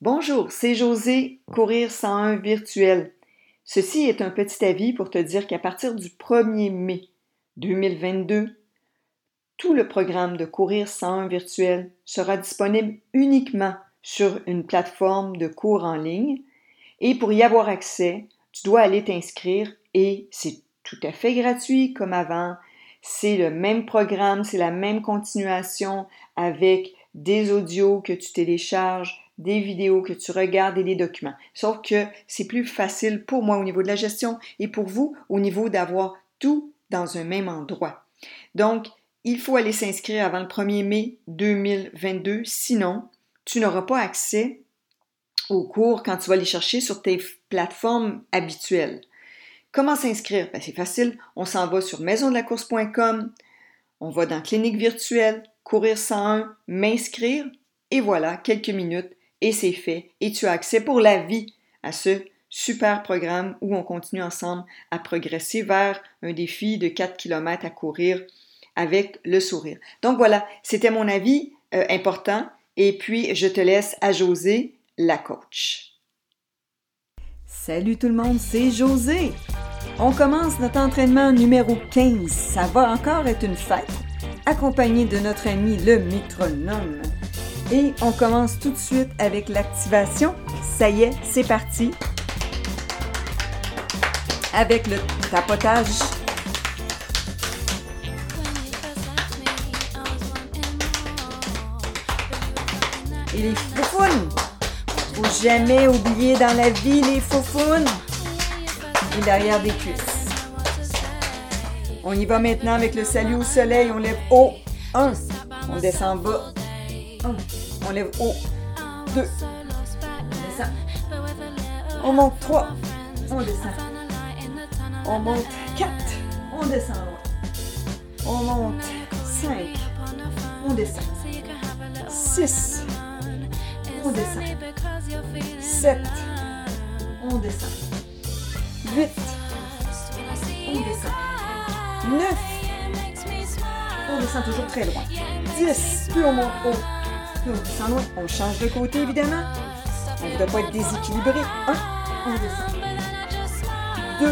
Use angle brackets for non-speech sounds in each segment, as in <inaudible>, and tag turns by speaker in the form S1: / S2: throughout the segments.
S1: Bonjour, c'est José, Courir 101 virtuel. Ceci est un petit avis pour te dire qu'à partir du 1er mai 2022, tout le programme de Courir 101 virtuel sera disponible uniquement sur une plateforme de cours en ligne et pour y avoir accès, tu dois aller t'inscrire et c'est tout à fait gratuit comme avant. C'est le même programme, c'est la même continuation avec des audios que tu télécharges, des vidéos, que tu regardes et des documents. Sauf que c'est plus facile pour moi au niveau de la gestion et pour vous au niveau d'avoir tout dans un même endroit. Donc, il faut aller s'inscrire avant le 1er mai 2022, sinon tu n'auras pas accès aux cours quand tu vas les chercher sur tes plateformes habituelles. Comment s'inscrire? Ben, c'est facile, on s'en va sur maisondelacourse.com, on va dans clinique virtuelle, courir 101, m'inscrire, et voilà, quelques minutes, et c'est fait, et tu as accès pour la vie à ce super programme où on continue ensemble à progresser vers un défi de 4 km à courir avec le sourire. Donc voilà, c'était mon avis euh, important et puis je te laisse à José, la coach. Salut tout le monde, c'est José. On commence notre entraînement numéro 15. Ça va encore être une fête, accompagné de notre ami le métronome. Et on commence tout de suite avec l'activation. Ça y est, c'est parti. Avec le tapotage. Et les foufounes. Faut jamais oublier dans la vie les foufounes. Et derrière des cuisses. On y va maintenant avec le salut au soleil. On lève haut. Un. On descend bas. Hum. On lève haut. 2. On descend. On monte 3. On descend. On monte 4. On descend. On monte 5. On descend. 6. On descend. 7. On descend. 8. On descend. 9. On descend toujours très loin. 10. Purement haut. On descend loin, on change de côté évidemment. On ne doit pas être déséquilibré. 1, 2,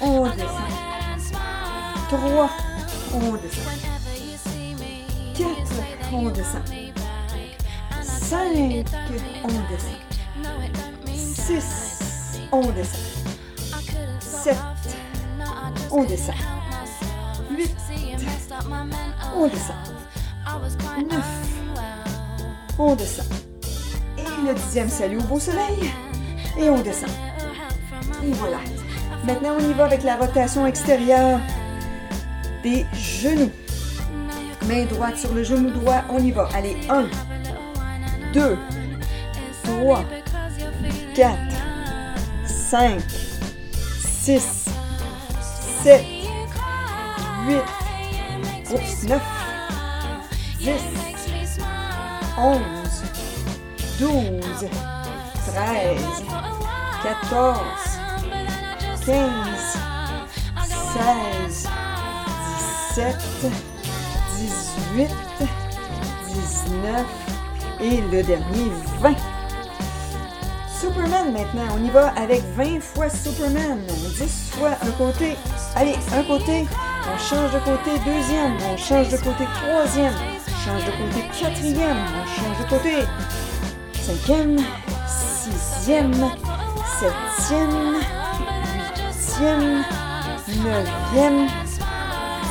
S1: on descend. 3, on descend. 4, on descend. 5, on descend. 6, on descend. 7, on descend. 8, on descend. 9, on descend. Et le dixième salut au beau soleil, et on descend. Et voilà. Maintenant, on y va avec la rotation extérieure des genoux. Main droite sur le genou droit, on y va. Allez, 1, 2, 3, 4, 5, 6, 7, 8, 9, 10, 11, 12, 13, 14, 15, 16, 17, 18, 19 et le dernier 20. Superman maintenant, on y va avec 20 fois Superman, 10 fois un côté, allez, un côté, on change de côté, deuxième, on change de côté, troisième, change de côté. Quatrième, change de côté. Cinquième, sixième, septième, huitième, neuvième,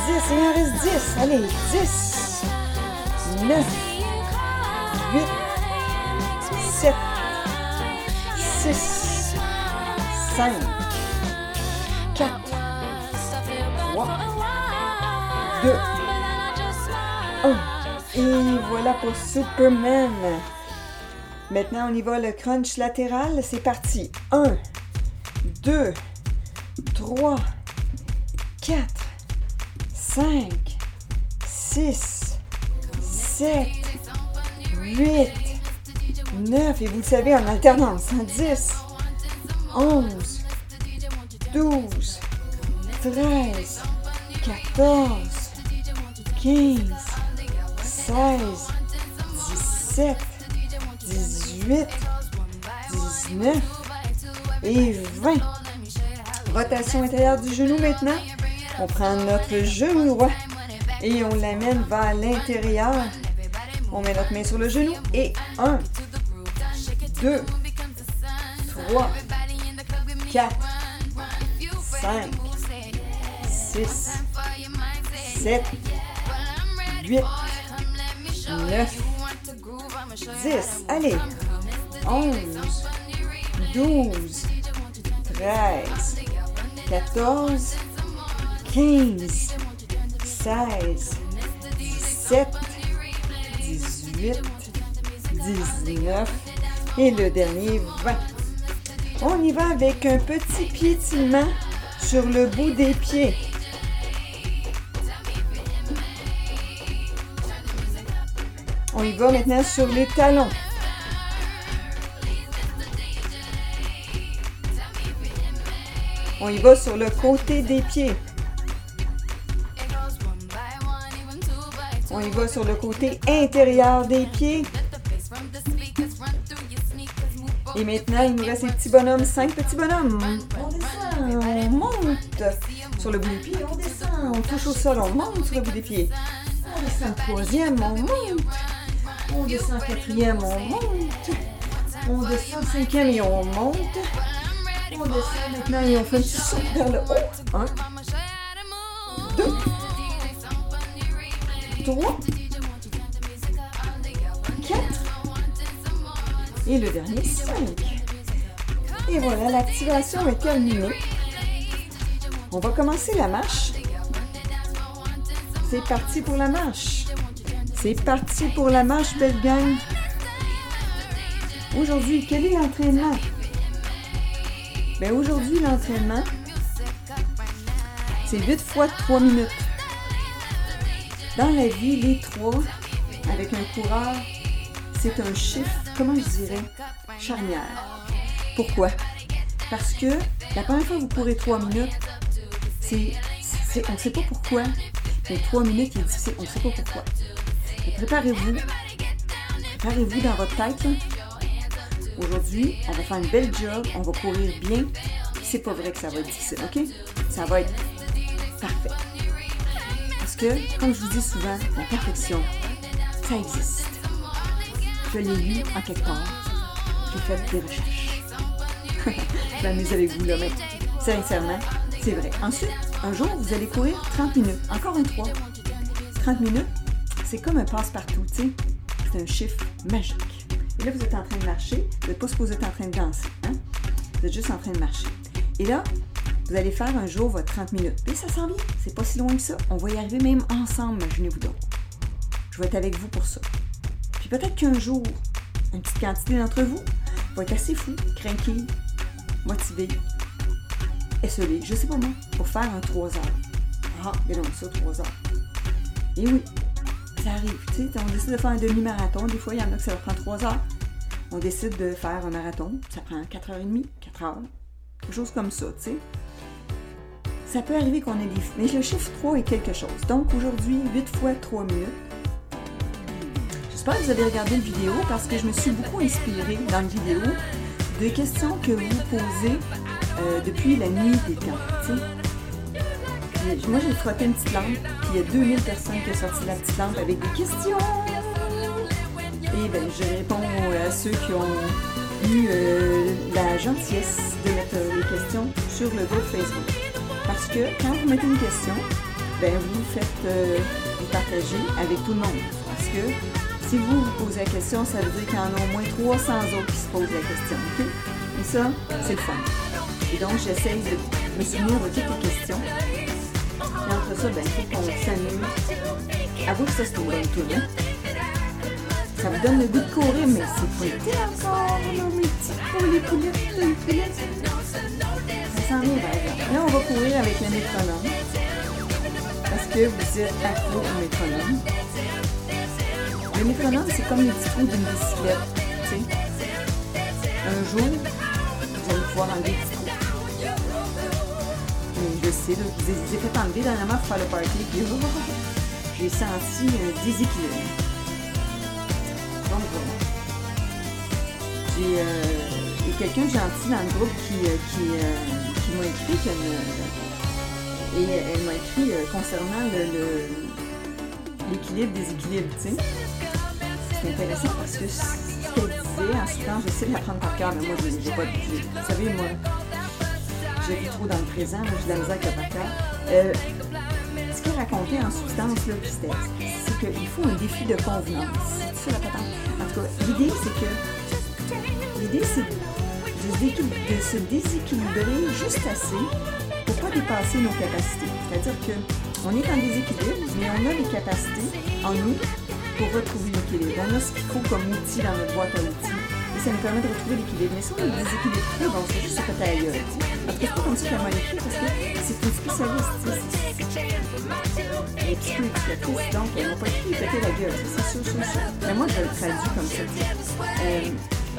S1: dix. il en reste dix. Allez, dix, neuf, huit, sept, six, cinq, quatre, trois, deux, un. Et voilà pour Superman. Maintenant, on y va le crunch latéral. C'est parti. 1, 2, 3, 4, 5, 6, 7, 8, 9. Et vous le savez, en alternance. 10, 11, 12, 13, 14, 15. 16, 17, 18, 19 et 20. Rotation intérieure du genou maintenant. On prend notre genou et on l'amène vers l'intérieur. On met notre main sur le genou et 1, 2, 3, 4, 5, 6, 7, 8, 9, 10, allez, 11, 12, 13, 14, 15, 16, 17, 18, 19 et le dernier 20. On y va avec un petit piétinement sur le bout des pieds. On y va maintenant sur les talons. On y va sur le côté des pieds. On y va sur le côté intérieur des pieds. Et maintenant, il nous reste les petits bonhommes, cinq petits bonhommes. On descend, on monte sur le bout des pieds, on descend, on touche au sol, on monte sur le bout des pieds. On descend troisième, on monte. On descend quatrième, on monte. On descend cinquième et on monte. On descend maintenant et on fait un petit saut vers le haut. Un, hein. deux, trois, quatre. Et le dernier, cinq. Et voilà, l'activation est terminée. On va commencer la marche. C'est parti pour la marche. C'est parti pour la marche, belle gang! Aujourd'hui, quel est l'entraînement? Ben aujourd'hui, l'entraînement, c'est 8 fois 3 minutes. Dans la vie, les 3, avec un coureur, c'est un chiffre, comment je dirais, charnière. Pourquoi? Parce que la première fois que vous courez 3 minutes, c'est, on ne sait pas pourquoi, mais 3 minutes, difficile, on ne sait pas pourquoi préparez-vous. Préparez-vous dans votre tête. Aujourd'hui, on va faire une belle job, on va courir bien. C'est pas vrai que ça va être difficile, OK? Ça va être parfait. Parce que, comme je vous dis souvent, la perfection, ça existe. Je l'ai lu en quelque part. J'ai fait des recherches. <laughs> je m'amuse avec vous là, mais sincèrement, c'est vrai. Ensuite, un jour, vous allez courir 30 minutes. Encore un 3. 30 minutes, c'est comme un passe-partout, tu sais. C'est un chiffre magique. Et là, vous êtes en train de marcher. Vous n'êtes pas vous êtes en train de danser. Hein? Vous êtes juste en train de marcher. Et là, vous allez faire un jour votre 30 minutes. Et ça s'en vient. C'est pas si loin que ça. On va y arriver même ensemble, imaginez-vous donc. Je vais être avec vous pour ça. Puis peut-être qu'un jour, une petite quantité d'entre vous va être assez fou, craqué, motivé, esselé, je sais pas moi, pour faire un 3 heures. Ah, et donc ça, 3 heures. Et oui, arrive. on décide de faire un demi-marathon. Des fois, il y en a que ça va prendre 3 heures. On décide de faire un marathon. Ça prend heures et demie. Quatre heures. Quelque chose comme ça, tu sais. Ça peut arriver qu'on ait des... Mais le chiffre 3 est quelque chose. Donc aujourd'hui, 8 fois 3 minutes. J'espère que vous avez regardé la vidéo parce que je me suis beaucoup inspirée dans la vidéo de questions que vous posez euh, depuis la nuit des temps moi, j'ai frotté une petite lampe, puis il y a 2000 personnes qui ont sorti la petite lampe avec des questions. Et ben, je réponds euh, à ceux qui ont eu euh, la gentillesse de mettre euh, les questions sur le groupe Facebook. Parce que quand vous mettez une question, ben, vous faites partager avec tout le monde. Parce que si vous vous posez la question, ça veut dire qu'il y en a au moins 300 autres qui se posent la question. Et ça, c'est le fun. Et donc, j'essaye de me souvenir de toutes les questions après ça, ben, faut qu'on s'amuse. Avoue que ça, c'est une bonne tournée. Ça vous donne le goût de courir, mais c'est pas été encore le métier pour les poulets, Ça s'en vient, Là, on va courir avec le métronome. Parce que vous êtes à accro au métronome. Le métronome, c'est comme les petits trous d'une bicyclette. Un jour, vous allez pouvoir enlever possible. J'ai fait enlever la dernièrement pour faire le party, puis <laughs> j'ai senti un déséquilibre. Donc voilà. J'ai euh, quelqu'un de gentil dans le groupe qui, euh, euh, m'a écrit, et elle m'a écrit concernant l'équilibre, déséquilibre, tu sais. C'est intéressant parce que ce qu'elle disait en ce temps, j'essaie de la prendre par cœur, mais moi, je n'ai pas. Vous savez, moi je dans le présent, je de la misère ce qu'il racontait en substance, c'est qu'il faut un défi de convenance. l'idée, c'est que. L'idée, c'est de se déséquilibrer juste assez pour pas dépasser nos capacités. C'est-à-dire qu'on est en déséquilibre, mais on a les capacités en nous pour retrouver l'équilibre. On a ce qu'il faut comme outil dans notre boîte à outils ça nous permet de retrouver l'équilibre. Mais si ben, on est déséquilibré, bon, c'est juste que t'as ailleurs. Après, c'est comme ça qu'elle m'a écrit parce que c'est une spécialiste. Elle est psychoéducatrice, donc elle m'a pas écrit péter la gueule. C'est sûr, sûr, sûr. Mais moi, je le traduis comme ça. Euh,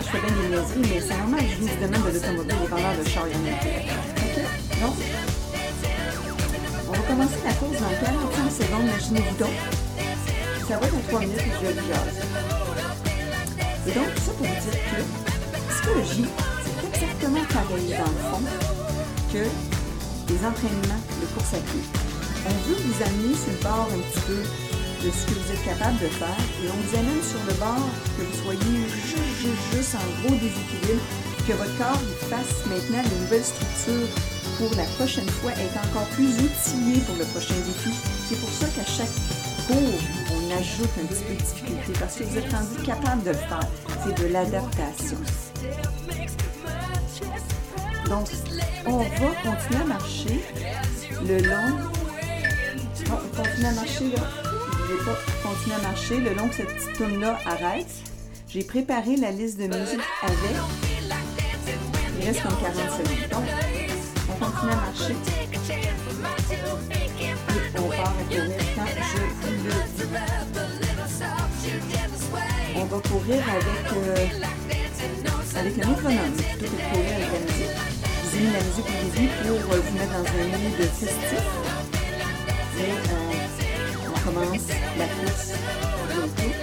S1: je fais bien des niaiseries, mais c'est normal, je viens du domaine de l'automobile et vendeurs de char et OK? Donc, on va commencer la pause dans 45 secondes, imaginez-vous donc. Ça va être en 3 minutes que je vais le et donc, ça pour dire que psychologie, c'est exactement pareil dans le fond que les entraînements de course à pied. On veut vous amener sur le bord un petit peu de ce que vous êtes capable de faire et on vous amène sur le bord que vous soyez juste, juste, en gros déséquilibre, que votre corps fasse maintenant de nouvelles structures pour la prochaine fois, être encore plus outillé pour le prochain défi. C'est pour ça qu'à chaque cours, on ajoute un petit peu de difficulté parce que vous êtes rendu capable de le faire. C'est de l'adaptation. Donc, on va continuer à marcher le long. on continue à marcher là. Je vais pas continuer à marcher le long que cette petite tome là arrête. J'ai préparé la liste de musique avec. Il reste comme 40 secondes. Donc, on continue à marcher. Et on part à courir. On va courir avec, euh, avec le métronome plutôt que de courir avec la musique. J'ai mis la musique au début pour euh, vous mettre dans un milieu de festif. Et euh, on commence la course bientôt.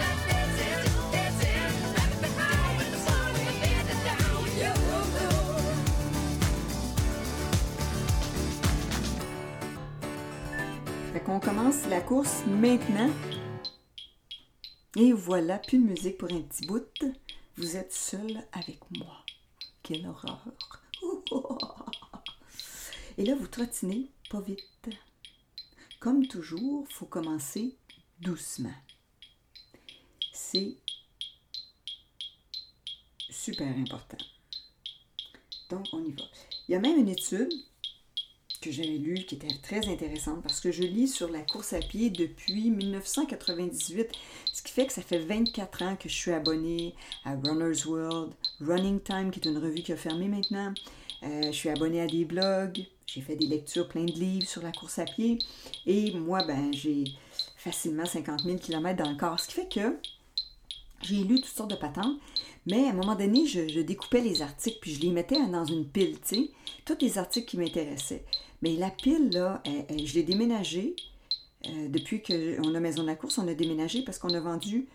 S1: Fait qu'on commence la course maintenant et voilà, plus de musique pour un petit bout. Vous êtes seul avec moi. Quelle horreur. <laughs> Et là, vous trottinez pas vite. Comme toujours, faut commencer doucement. C'est super important. Donc, on y va. Il y a même une étude que j'avais lu qui était très intéressante parce que je lis sur la course à pied depuis 1998, ce qui fait que ça fait 24 ans que je suis abonnée à Runner's World, Running Time qui est une revue qui a fermé maintenant. Euh, je suis abonnée à des blogs, j'ai fait des lectures, plein de livres sur la course à pied. Et moi, ben, j'ai facilement 50 000 km dans le corps, ce qui fait que j'ai lu toutes sortes de patentes. Mais à un moment donné, je, je, découpais les articles, puis je les mettais dans une pile, tu sais, tous les articles qui m'intéressaient. Mais la pile, là, je l'ai déménagée. Euh, depuis qu'on a Maison de la course, on a déménagé parce qu'on a vendu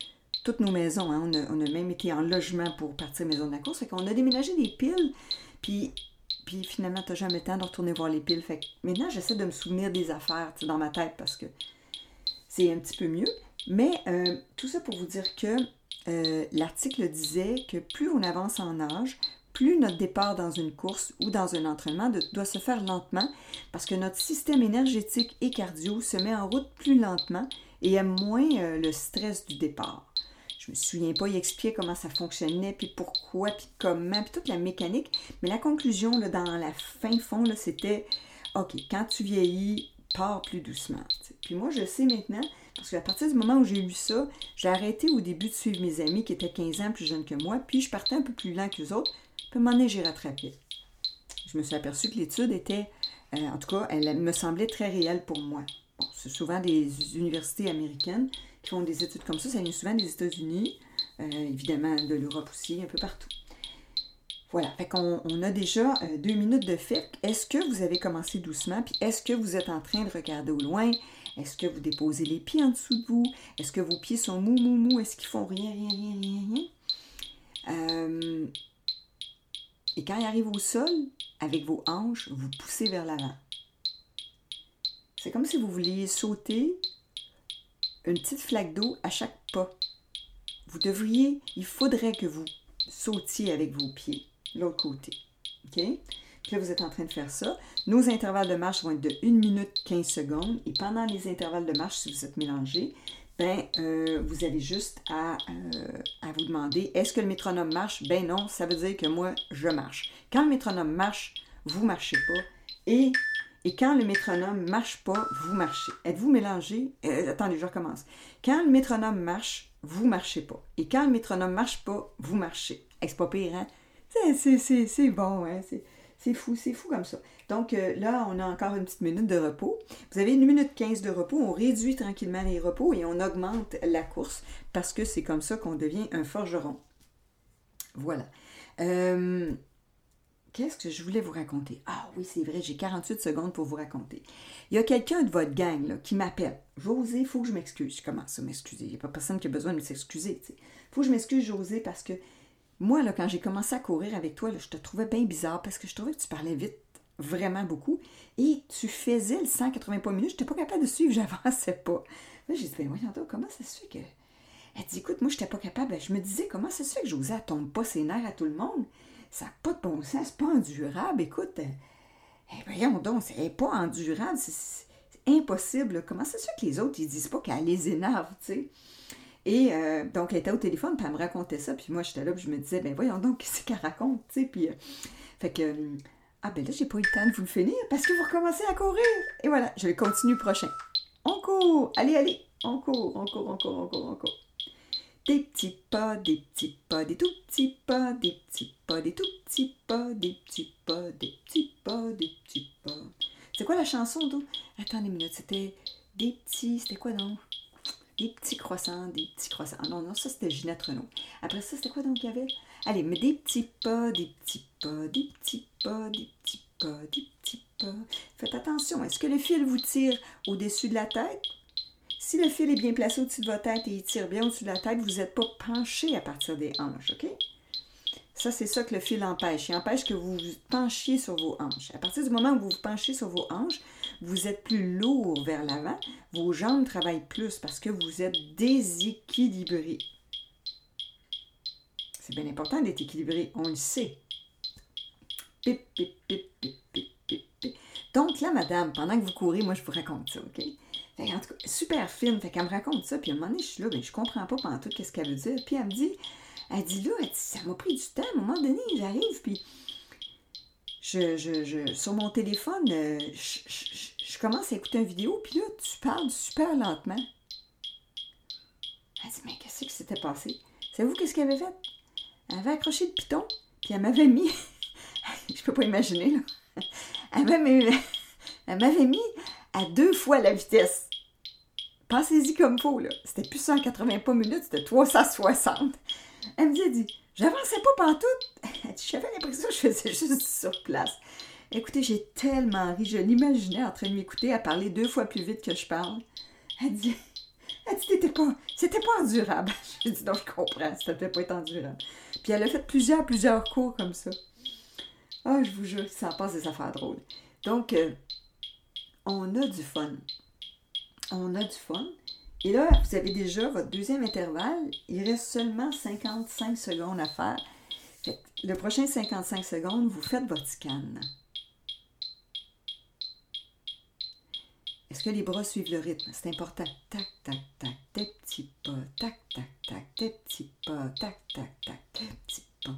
S1: toutes nos maisons. Hein. On, a, même été en logement pour partir Maison de la course. Fait qu'on a déménagé des piles. Puis, puis finalement, n'as jamais le temps de retourner voir les piles. Fait maintenant, j'essaie de me souvenir des affaires dans ma tête parce que c'est un petit peu mieux. Mais euh, tout ça pour vous dire que euh, l'article disait que plus on avance en âge, plus notre départ dans une course ou dans un entraînement doit se faire lentement parce que notre système énergétique et cardio se met en route plus lentement et aime moins euh, le stress du départ. Je me souviens pas, il expliquait comment ça fonctionnait, puis pourquoi, puis comment, puis toute la mécanique. Mais la conclusion, dans la fin fond, c'était OK, quand tu vieillis, pars plus doucement. Puis moi, je sais maintenant, parce qu'à partir du moment où j'ai lu ça, j'ai arrêté au début de suivre mes amis qui étaient 15 ans plus jeunes que moi, puis je partais un peu plus lent que autres puis m'en un j'ai rattrapé. Je me suis aperçue que l'étude était, euh, en tout cas, elle me semblait très réelle pour moi. Bon, c'est souvent des universités américaines qui font des études comme ça. Ça vient souvent des États-Unis, euh, évidemment de l'Europe aussi, un peu partout. Voilà, fait qu'on on a déjà euh, deux minutes de fait. Est-ce que vous avez commencé doucement? Puis est-ce que vous êtes en train de regarder au loin? Est-ce que vous déposez les pieds en dessous de vous? Est-ce que vos pieds sont mou, mou, mou? Est-ce qu'ils font rien, rien, rien, rien, rien? Euh, et quand il arrive au sol, avec vos hanches, vous poussez vers l'avant. C'est comme si vous vouliez sauter une petite flaque d'eau à chaque pas. Vous devriez, il faudrait que vous sautiez avec vos pieds, l'autre côté. OK? là, vous êtes en train de faire ça. Nos intervalles de marche vont être de 1 minute 15 secondes. Et pendant les intervalles de marche, si vous êtes mélangé, ben, euh, vous avez juste euh, à, vous demander est-ce que le métronome marche Ben non, ça veut dire que moi, je marche. Quand le métronome marche, vous ne marchez pas. Et, et quand le métronome ne marche pas, vous marchez. Êtes-vous mélangé euh, Attendez, je recommence. Quand le métronome marche, vous ne marchez pas. Et quand le métronome ne marche pas, vous marchez. Est-ce pas pire, hein C'est bon, hein c'est fou, c'est fou comme ça. Donc euh, là, on a encore une petite minute de repos. Vous avez une minute 15 de repos. On réduit tranquillement les repos et on augmente la course parce que c'est comme ça qu'on devient un forgeron. Voilà. Euh, qu'est-ce que je voulais vous raconter? Ah oui, c'est vrai, j'ai 48 secondes pour vous raconter. Il y a quelqu'un de votre gang qui m'appelle. José, il faut que je m'excuse. Je commence à m'excuser. Il n'y a pas personne qui a besoin de s'excuser. Il faut que je m'excuse, José, parce que moi, là, quand j'ai commencé à courir avec toi, je te trouvais bien bizarre parce que je trouvais que tu parlais vite, vraiment beaucoup, et tu faisais le 180 pas minutes, je n'étais pas capable de suivre, <laughs> j'avançais pas. Là, j'ai dit, ben voyons donc, comment ça se fait que... Elle dit, écoute, moi, je n'étais pas capable. je me disais, comment ça se fait que Josée, ne tombe pas ses nerfs à tout le monde? Ça n'a pas de bon sens, c'est pas endurable, écoute. Euh, eh, voyons donc, c'est pas endurable, c'est impossible. Comment ça se que les autres, ils disent pas qu'elle les énerve, tu sais? Et euh, donc, elle était au téléphone, puis elle me racontait ça. Puis moi, j'étais là, puis je me disais, ben voyons donc, <laughs> ce qu'elle raconte, tu sais. Puis, euh, fait que, euh, ah ben là, j'ai pas eu le temps de vous le finir parce que vous recommencez à courir. Et voilà, je le continuer prochain. On court, allez, allez, on court, on court, on court, on court, on court. Des petits pas, des petits pas, des tout petits pas, des petits pas, des tout petits pas, des petits pas, des petits pas, des petits pas. C'est quoi la chanson, donc? Attends une minute, c'était des petits, c'était quoi non? des petits croissants, des petits croissants. Non, non, ça c'était Ginette Renault. Après ça, c'était quoi donc qu'il y avait? Allez, mais des petits pas, des petits pas, des petits pas, des petits pas, des petits pas. Faites attention, est-ce que le fil vous tire au-dessus de la tête? Si le fil est bien placé au-dessus de votre tête et il tire bien au-dessus de la tête, vous n'êtes pas penché à partir des hanches, OK? Ça, c'est ça que le fil empêche. Il empêche que vous vous penchiez sur vos hanches. À partir du moment où vous vous penchez sur vos hanches, vous êtes plus lourd vers l'avant, vos jambes travaillent plus parce que vous êtes déséquilibré. C'est bien important d'être équilibré, on le sait. donc là, madame, pendant que vous courez, moi, je vous raconte ça, OK? en tout cas, super fine. Fait qu'elle me raconte ça. Puis à un moment donné, je suis là, ben, je comprends pas pendant tout qu'est-ce qu'elle veut dire. Puis elle me dit, elle dit là, ça m'a pris du temps. À un moment donné, j'arrive, puis je, sur mon téléphone, euh, je, je commence à écouter une vidéo, puis là, tu parles super lentement. Elle dit, mais qu'est-ce qui s'était passé? C'est vous qu'est-ce qu'elle avait fait? Elle avait accroché le piton, puis elle m'avait mis. <laughs> je peux pas imaginer, là. Elle m'avait mis à deux fois la vitesse. Pensez-y comme faut, là. C'était plus 180 pas minutes, c'était 360. Elle me dit, elle dit, j'avançais pas partout. Elle dit, j'avais l'impression que je faisais juste sur place. Écoutez, j'ai tellement ri, je l'imaginais en train de m'écouter à parler deux fois plus vite que je parle. Elle dit, elle dit, c'était pas, c'était pas endurable. <laughs> Je dit, non, je comprends, ça devait pas être endurable. Puis elle a fait plusieurs, plusieurs cours comme ça. Ah, je vous jure, ça passe des affaires drôles. Donc, euh, on a du fun. On a du fun. Et là, vous avez déjà votre deuxième intervalle. Il reste seulement 55 secondes à faire. le prochain 55 secondes, vous faites votre scan. Est-ce que les bras suivent le rythme? C'est important. Tac, tac, tac, tes petits pas. Tac, tac, tac, des petits pas. Tac, tac, tac, tes petits pas.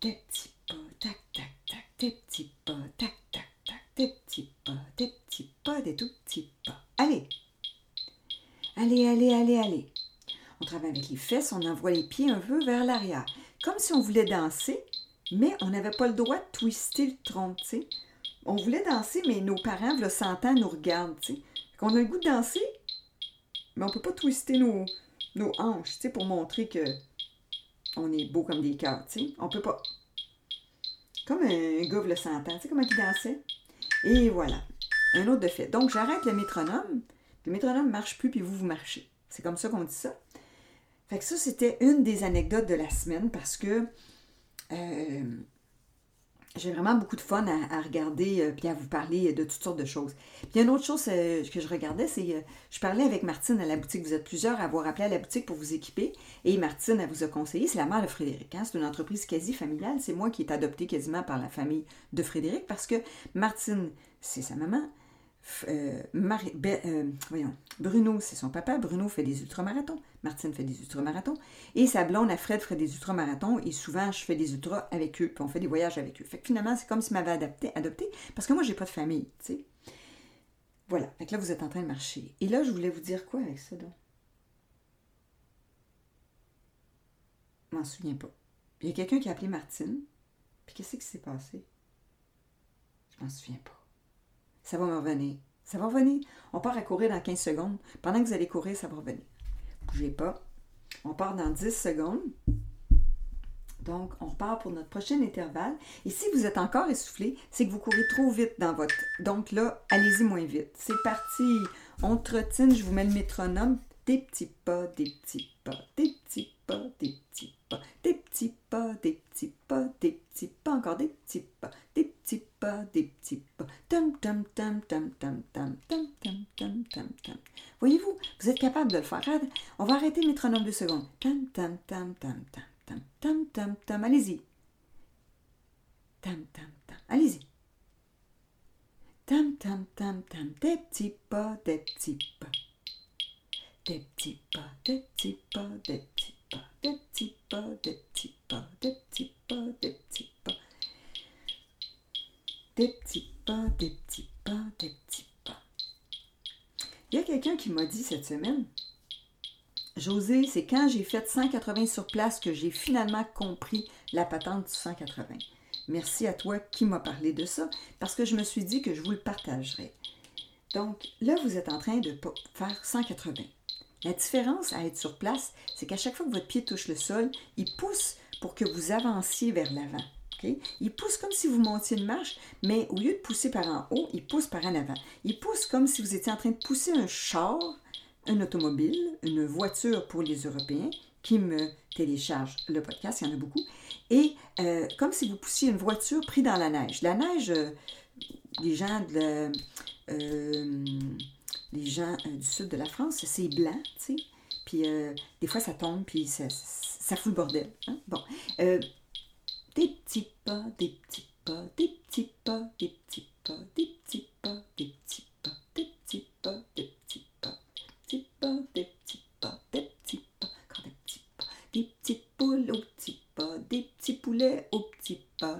S1: petits pas. Tac, tac, tac, tes petits pas. Tac, tac, tac, petits petits pas, des tout petits pas. Allez! Allez, allez, allez, allez. On travaille avec les fesses, on envoie les pieds un peu vers l'arrière. Comme si on voulait danser, mais on n'avait pas le droit de twister le tronc, tu sais on voulait danser, mais nos parents, le 100 nous regardent, tu Qu'on a le goût de danser, mais on peut pas twister nos, hanches, tu pour montrer que on est beau comme des cartes, tu sais. On peut pas. Comme un gars, le 100 ans, tu sais comment il dansait? Et voilà. Un autre de fait. Donc, j'arrête le métronome. Le métronome marche plus, puis vous, vous marchez. C'est comme ça qu'on dit ça. Fait que ça, c'était une des anecdotes de la semaine parce que euh, j'ai vraiment beaucoup de fun à, regarder et euh, à vous parler euh, de toutes sortes de choses. Puis une autre chose euh, que je regardais, c'est que je parlais avec Martine à la boutique. Vous êtes plusieurs à avoir appelé à la boutique pour vous équiper. Et Martine, elle vous a conseillé, c'est la mère de Frédéric. Hein. C'est une entreprise quasi familiale. C'est moi qui est adoptée quasiment par la famille de Frédéric parce que Martine, c'est sa maman. Euh, euh, voyons, Bruno, c'est son papa. Bruno fait des ultramarathons. Martine fait des ultramarathons. Et sa blonde, à Fred, fait des ultramarathons. Et souvent, je fais des ultras avec eux. Puis on fait des voyages avec eux. Fait que finalement, c'est comme si m'avait adapté, adopté. Parce que moi, j'ai pas de famille, Voilà. Fait que là, vous êtes en train de marcher. Et là, je voulais vous dire quoi avec ça, donc? Je m'en souviens pas. Il y a quelqu'un qui a appelé Martine. Puis qu'est-ce qui s'est passé? Je m'en souviens pas. Ça va me revenir. Ça va revenir. On part à courir dans 15 secondes. Pendant que vous allez courir, ça va revenir. Bougez pas. On part dans 10 secondes. Donc, on repart pour notre prochain intervalle. Et si vous êtes encore essoufflé, c'est que vous courez trop vite dans votre. Donc là, allez-y moins vite. C'est parti. On trottine. Je vous mets le métronome. Des petits pas, des petits pas, des petits des petits pas, des petits pas, des petits pas, des petits pas, encore des petits pas, des petits pas, des petits pas. Voyez-vous, vous êtes capable de le faire. On va arrêter le métronome deux secondes. Tam tam tam tam tam tam tam tam tam. Allez-y. Tam tam tam. Allez-y. Tam tam tam tam. Des petits pas, des petits pas. Des petits pas, des petits pas, des petits des petits pas, des petits pas, des petits pas, des petits pas. Des petits pas, des petits pas, des petits pas. Il y a quelqu'un qui m'a dit cette semaine, José, c'est quand j'ai fait 180 sur place que j'ai finalement compris la patente du 180. Merci à toi qui m'a parlé de ça, parce que je me suis dit que je vous le partagerais. Donc là, vous êtes en train de faire 180. La différence à être sur place, c'est qu'à chaque fois que votre pied touche le sol, il pousse pour que vous avanciez vers l'avant. Il pousse comme si vous montiez une marche, mais au lieu de pousser par en haut, il pousse par en avant. Il pousse comme si vous étiez en train de pousser un char, un automobile, une voiture pour les Européens qui me télécharge le podcast, il y en a beaucoup, et euh, comme si vous poussiez une voiture prise dans la neige. La neige, euh, les gens de... Euh, les gens du sud de la France, c'est blanc, tu sais. Puis des fois, ça tombe, puis ça, ça fout le bordel. Hein? Bon. Euh, des petits pas, des petits pas, des petits pas, des petits pas, des petits pas, des petits pas, des petits pas, des petits pas, des petits pas, des petits pas, des petits pas, des petits pas, des poules aux petits pas, des petits poulets aux petits pas.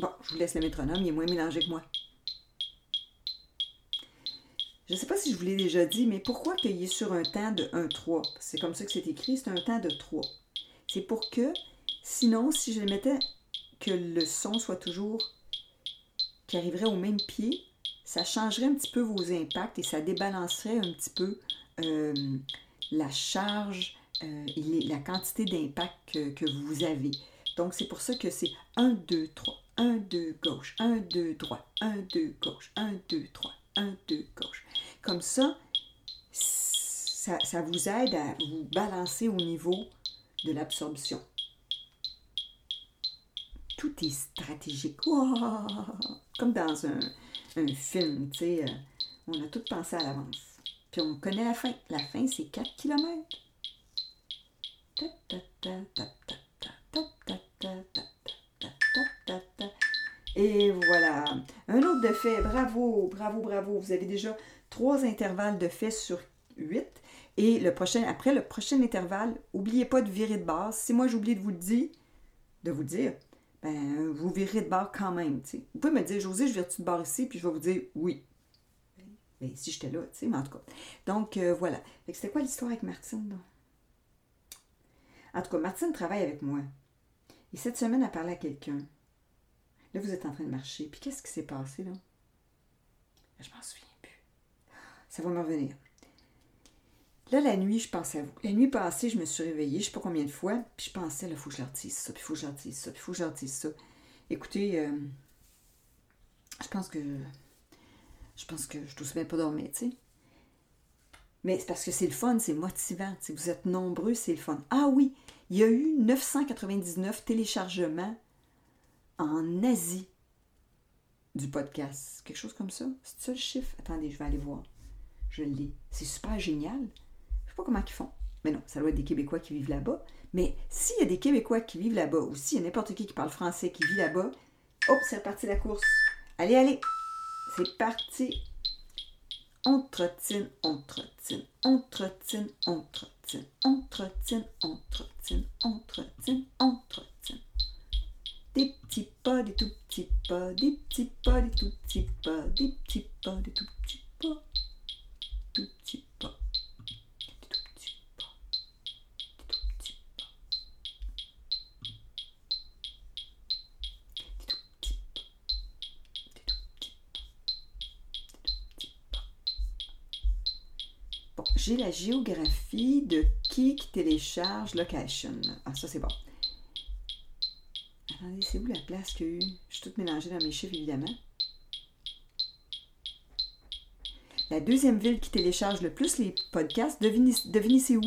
S1: Bon, je vous laisse le métronome, il est moins mélangé que moi je ne sais pas si je vous l'ai déjà dit, mais pourquoi qu'il est sur un temps de 1-3? C'est comme ça que c'est écrit, c'est un temps de 3. C'est pour que, sinon, si je mettais que le son soit toujours qui arriverait au même pied, ça changerait un petit peu vos impacts et ça débalancerait un petit peu euh, la charge euh, et la quantité d'impact que, vous avez. Donc, c'est pour ça que c'est 1, 2, 3, 1, 2, gauche, 1, 2, 3, 1, 2, gauche, 1, 2, 3. Un, deux, gauche. Comme ça, ça, vous aide à vous balancer au niveau de l'absorption. Tout est stratégique. Comme dans un, film, tu sais, euh, on a tout pensé à l'avance. Puis on connaît la fin. La fin, c'est quatre kilomètres. Et voilà. Un autre de fait. Bravo, bravo, bravo. Vous avez déjà trois intervalles de fait sur huit. Et le prochain, après le prochain intervalle, n'oubliez pas de virer de base. Si moi j'oublie de vous le dire, de vous dire, ben, vous virez de bord quand même. Vous pouvez me dire, José, je vire-tu de bord ici, puis je vais vous dire oui. Ben, si j'étais là, tu sais, mais en tout cas. Donc, euh, voilà. C'était quoi l'histoire avec Martine, En tout cas, Martine travaille avec moi. Et cette semaine, elle parlait à quelqu'un. Là, vous êtes en train de marcher. Puis qu'est-ce qui s'est passé là? Je m'en souviens plus. Ça va me revenir. Là, la nuit, je pensais à vous. La nuit passée, je me suis réveillée, je ne sais pas combien de fois, puis je pensais, là, il faut que je leur ça, puis il faut que je leur ça, puis il faut que je leur ça. Écoutez, euh, je pense que. Je pense que je ne pas dormir, tu sais. Mais c'est parce que c'est le fun, c'est motivant. Vous êtes nombreux, c'est le fun. Ah oui, il y a eu 999 téléchargements en Asie du podcast. Quelque chose comme ça. C'est ça le chiffre? Attendez, je vais aller voir. Je l'ai. C'est super génial. Je sais pas comment ils font. Mais non, ça doit être des Québécois qui vivent là-bas. Mais s'il y a des Québécois qui vivent là-bas, ou s'il y a n'importe qui qui parle français qui vit là-bas, hop, c'est reparti la course. Allez, allez! C'est parti! On trottine, on trottine, on trottine, on trottine, on on on on des petits pas, des tout petits pas, des petits pas, des tout petits pas, des petits pas, des tout petits pas, tout petits pas. Bon, j'ai la géographie de qui télécharge Location. Ah, ça c'est bon. Attendez, c'est où la place qu'il y a eu? Je suis toute mélangée dans mes chiffres, évidemment. La deuxième ville qui télécharge le plus les podcasts, devinez, devinez c'est où?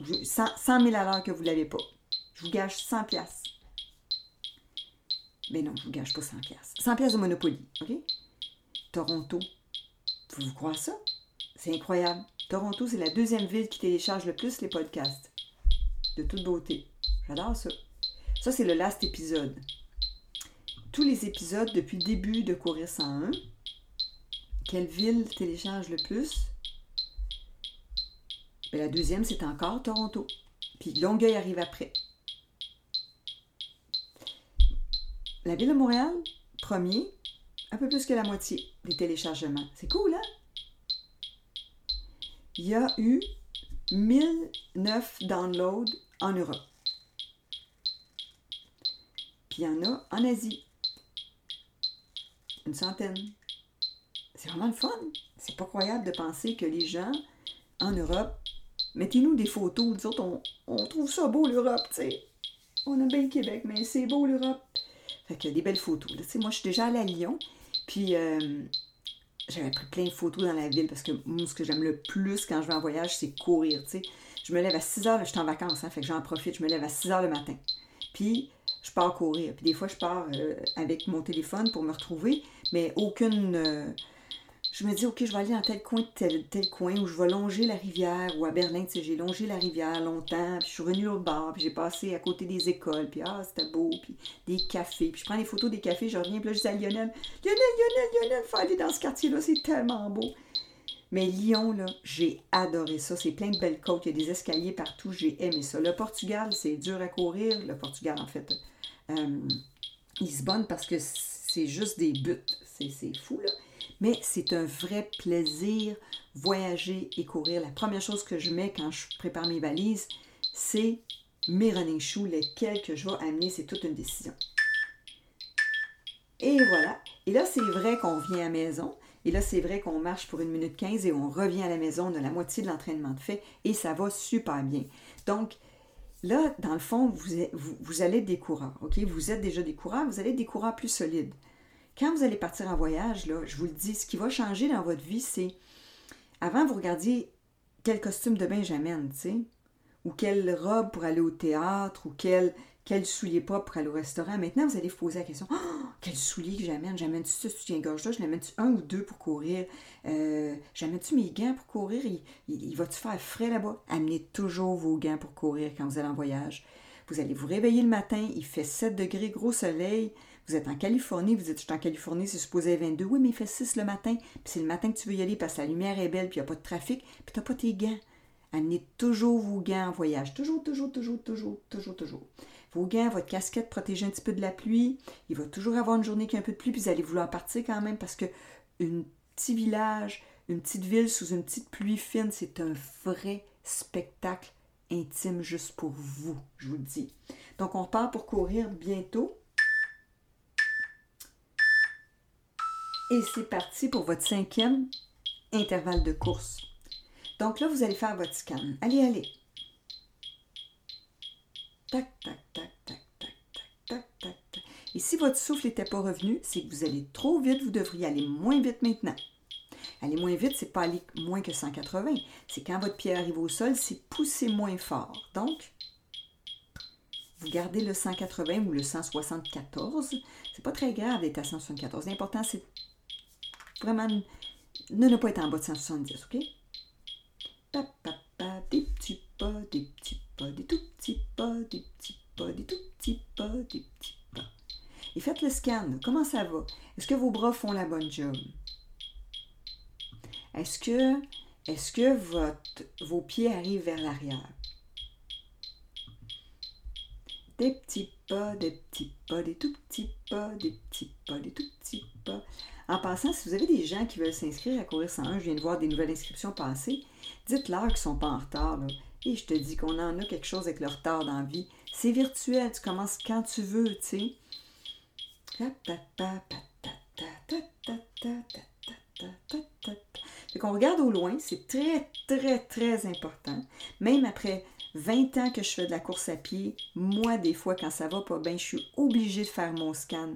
S1: 100, 000 à l'heure que vous ne l'avez pas. Je vous gâche 100 pièces. Mais non, je vous gâche pas 100 pièces. 100 pièces de Monopoly, OK? Toronto. Vous vous croyez ça? C'est incroyable. Toronto, c'est la deuxième ville qui télécharge le plus les podcasts. De toute beauté. J'adore ça. Ça, c'est le last épisode. Tous les épisodes depuis le début de Courir 101. Quelle ville télécharge le plus? Ben, la deuxième, c'est encore Toronto. Puis Longueuil arrive après. La ville de Montréal, premier, un peu plus que la moitié des téléchargements. C'est cool, hein? Il y a eu 1009 downloads en Europe il y en a en Asie. Une centaine. C'est vraiment le fun. C'est pas croyable de penser que les gens en Europe, mettez-nous des photos, nous on, trouve ça beau l'Europe, tu sais. On a bien le Québec, mais c'est beau l'Europe. Fait qu'il y a des belles photos. moi, je suis déjà à Lyon, puis euh, j'avais pris plein de photos dans la ville parce que ce que j'aime le plus quand je vais en voyage, c'est courir, tu sais. Je me lève à 6 heures, je suis en vacances, hein, fait que j'en profite, je me lève à 6 heures le matin. Puis, je pars courir. Puis des fois, je pars euh, avec mon téléphone pour me retrouver, mais aucune. Euh, je me dis, OK, je vais aller dans tel coin, tel, coin, où je vais longer la rivière, ou à Berlin, tu sais, j'ai longé la rivière longtemps, puis je suis revenue au bar, puis j'ai passé à côté des écoles, puis ah, c'était beau, puis des cafés, puis je prends des photos des cafés, je reviens, puis là, je dis à Lionel, Lionel, Lionel, Lionel, faut aller dans ce quartier-là, c'est tellement beau. Mais Lyon, là, j'ai adoré ça. C'est plein de belles côtes, il y a des escaliers partout, j'ai aimé ça. Le Portugal, c'est dur à courir. Le Portugal, en fait, euh, Lisbonne parce que c'est juste des buts. C'est fou, là. Mais c'est un vrai plaisir voyager et courir. La première chose que je mets quand je prépare mes valises, c'est mes running shoes, lesquels que je vais amener. C'est toute une décision. Et voilà. Et là, c'est vrai qu'on vient à maison. Et là, c'est vrai qu'on marche pour une minute 15 et on revient à la maison, on a la moitié de l'entraînement de fait et ça va super bien. Donc, Là, dans le fond, vous, vous, allez être des coureurs. ok Vous êtes déjà des coureurs, vous allez être des coureurs plus solides. Quand vous allez partir en voyage, là, je vous le dis, ce qui va changer dans votre vie, c'est avant, vous regardiez quel costume de Benjamin, tu sais, ou quelle robe pour aller au théâtre, ou quel, quel soulier pas pour aller au restaurant. Maintenant, vous allez vous poser la question oh, quel soulier que j'amène J'amène-tu ce soutien-gorge-là Je l'amène-tu un ou deux pour courir euh, J'amène-tu mes gants pour courir Il, va-tu faire frais là-bas Amenez toujours vos gants pour courir quand vous allez en voyage. Vous allez vous réveiller le matin, il fait 7 degrés, gros soleil. Vous êtes en Californie, vous êtes je en Californie, c'est supposé 22. Oui, mais il fait 6 le matin, puis c'est le matin que tu veux y aller parce que la lumière est belle, puis il n'y a pas de trafic, puis tu n'as pas tes gants. Amenez toujours vos gants en voyage. Toujours, toujours, toujours, toujours, toujours, toujours vos votre casquette, protéger un petit peu de la pluie. Il va toujours avoir une journée qui a un peu de pluie, puis vous allez vouloir partir quand même parce que un petit village, une petite ville sous une petite pluie fine, c'est un vrai spectacle intime juste pour vous, je vous le dis. Donc on part pour courir bientôt. Et c'est parti pour votre cinquième intervalle de course. Donc là, vous allez faire votre scan. Allez, allez. Tac, tac, tac, tac, tac, tac, tac, tac, Et si votre souffle n'était pas revenu, c'est que vous allez trop vite, vous devriez aller moins vite maintenant. Aller moins vite, c'est pas aller moins que 180. C'est quand votre pied arrive au sol, c'est pousser moins fort. Donc, vous gardez le 180 ou le 174. C'est pas très grave d'être à 174. L'important, c'est vraiment de ne pas être en bas de 170, OK? Tac. le scan. Comment ça va? Est-ce que vos bras font la bonne job? Est-ce que, est que votre, vos pieds arrivent vers l'arrière? Des petits pas, des petits pas, des tout petits pas, des petits pas, des tout petits pas. En passant, si vous avez des gens qui veulent s'inscrire à Courir 101, je viens de voir des nouvelles inscriptions passer, dites-leur qu'ils ne sont pas en retard. Et je te dis qu'on en a quelque chose avec le retard dans vie. C'est virtuel, tu commences quand tu veux, tu sais. Fait qu'on regarde au loin, c'est très, très, très important. Même après 20 ans que je fais de la course à pied, moi, des fois, quand ça va pas bien, je suis obligée de faire mon scan.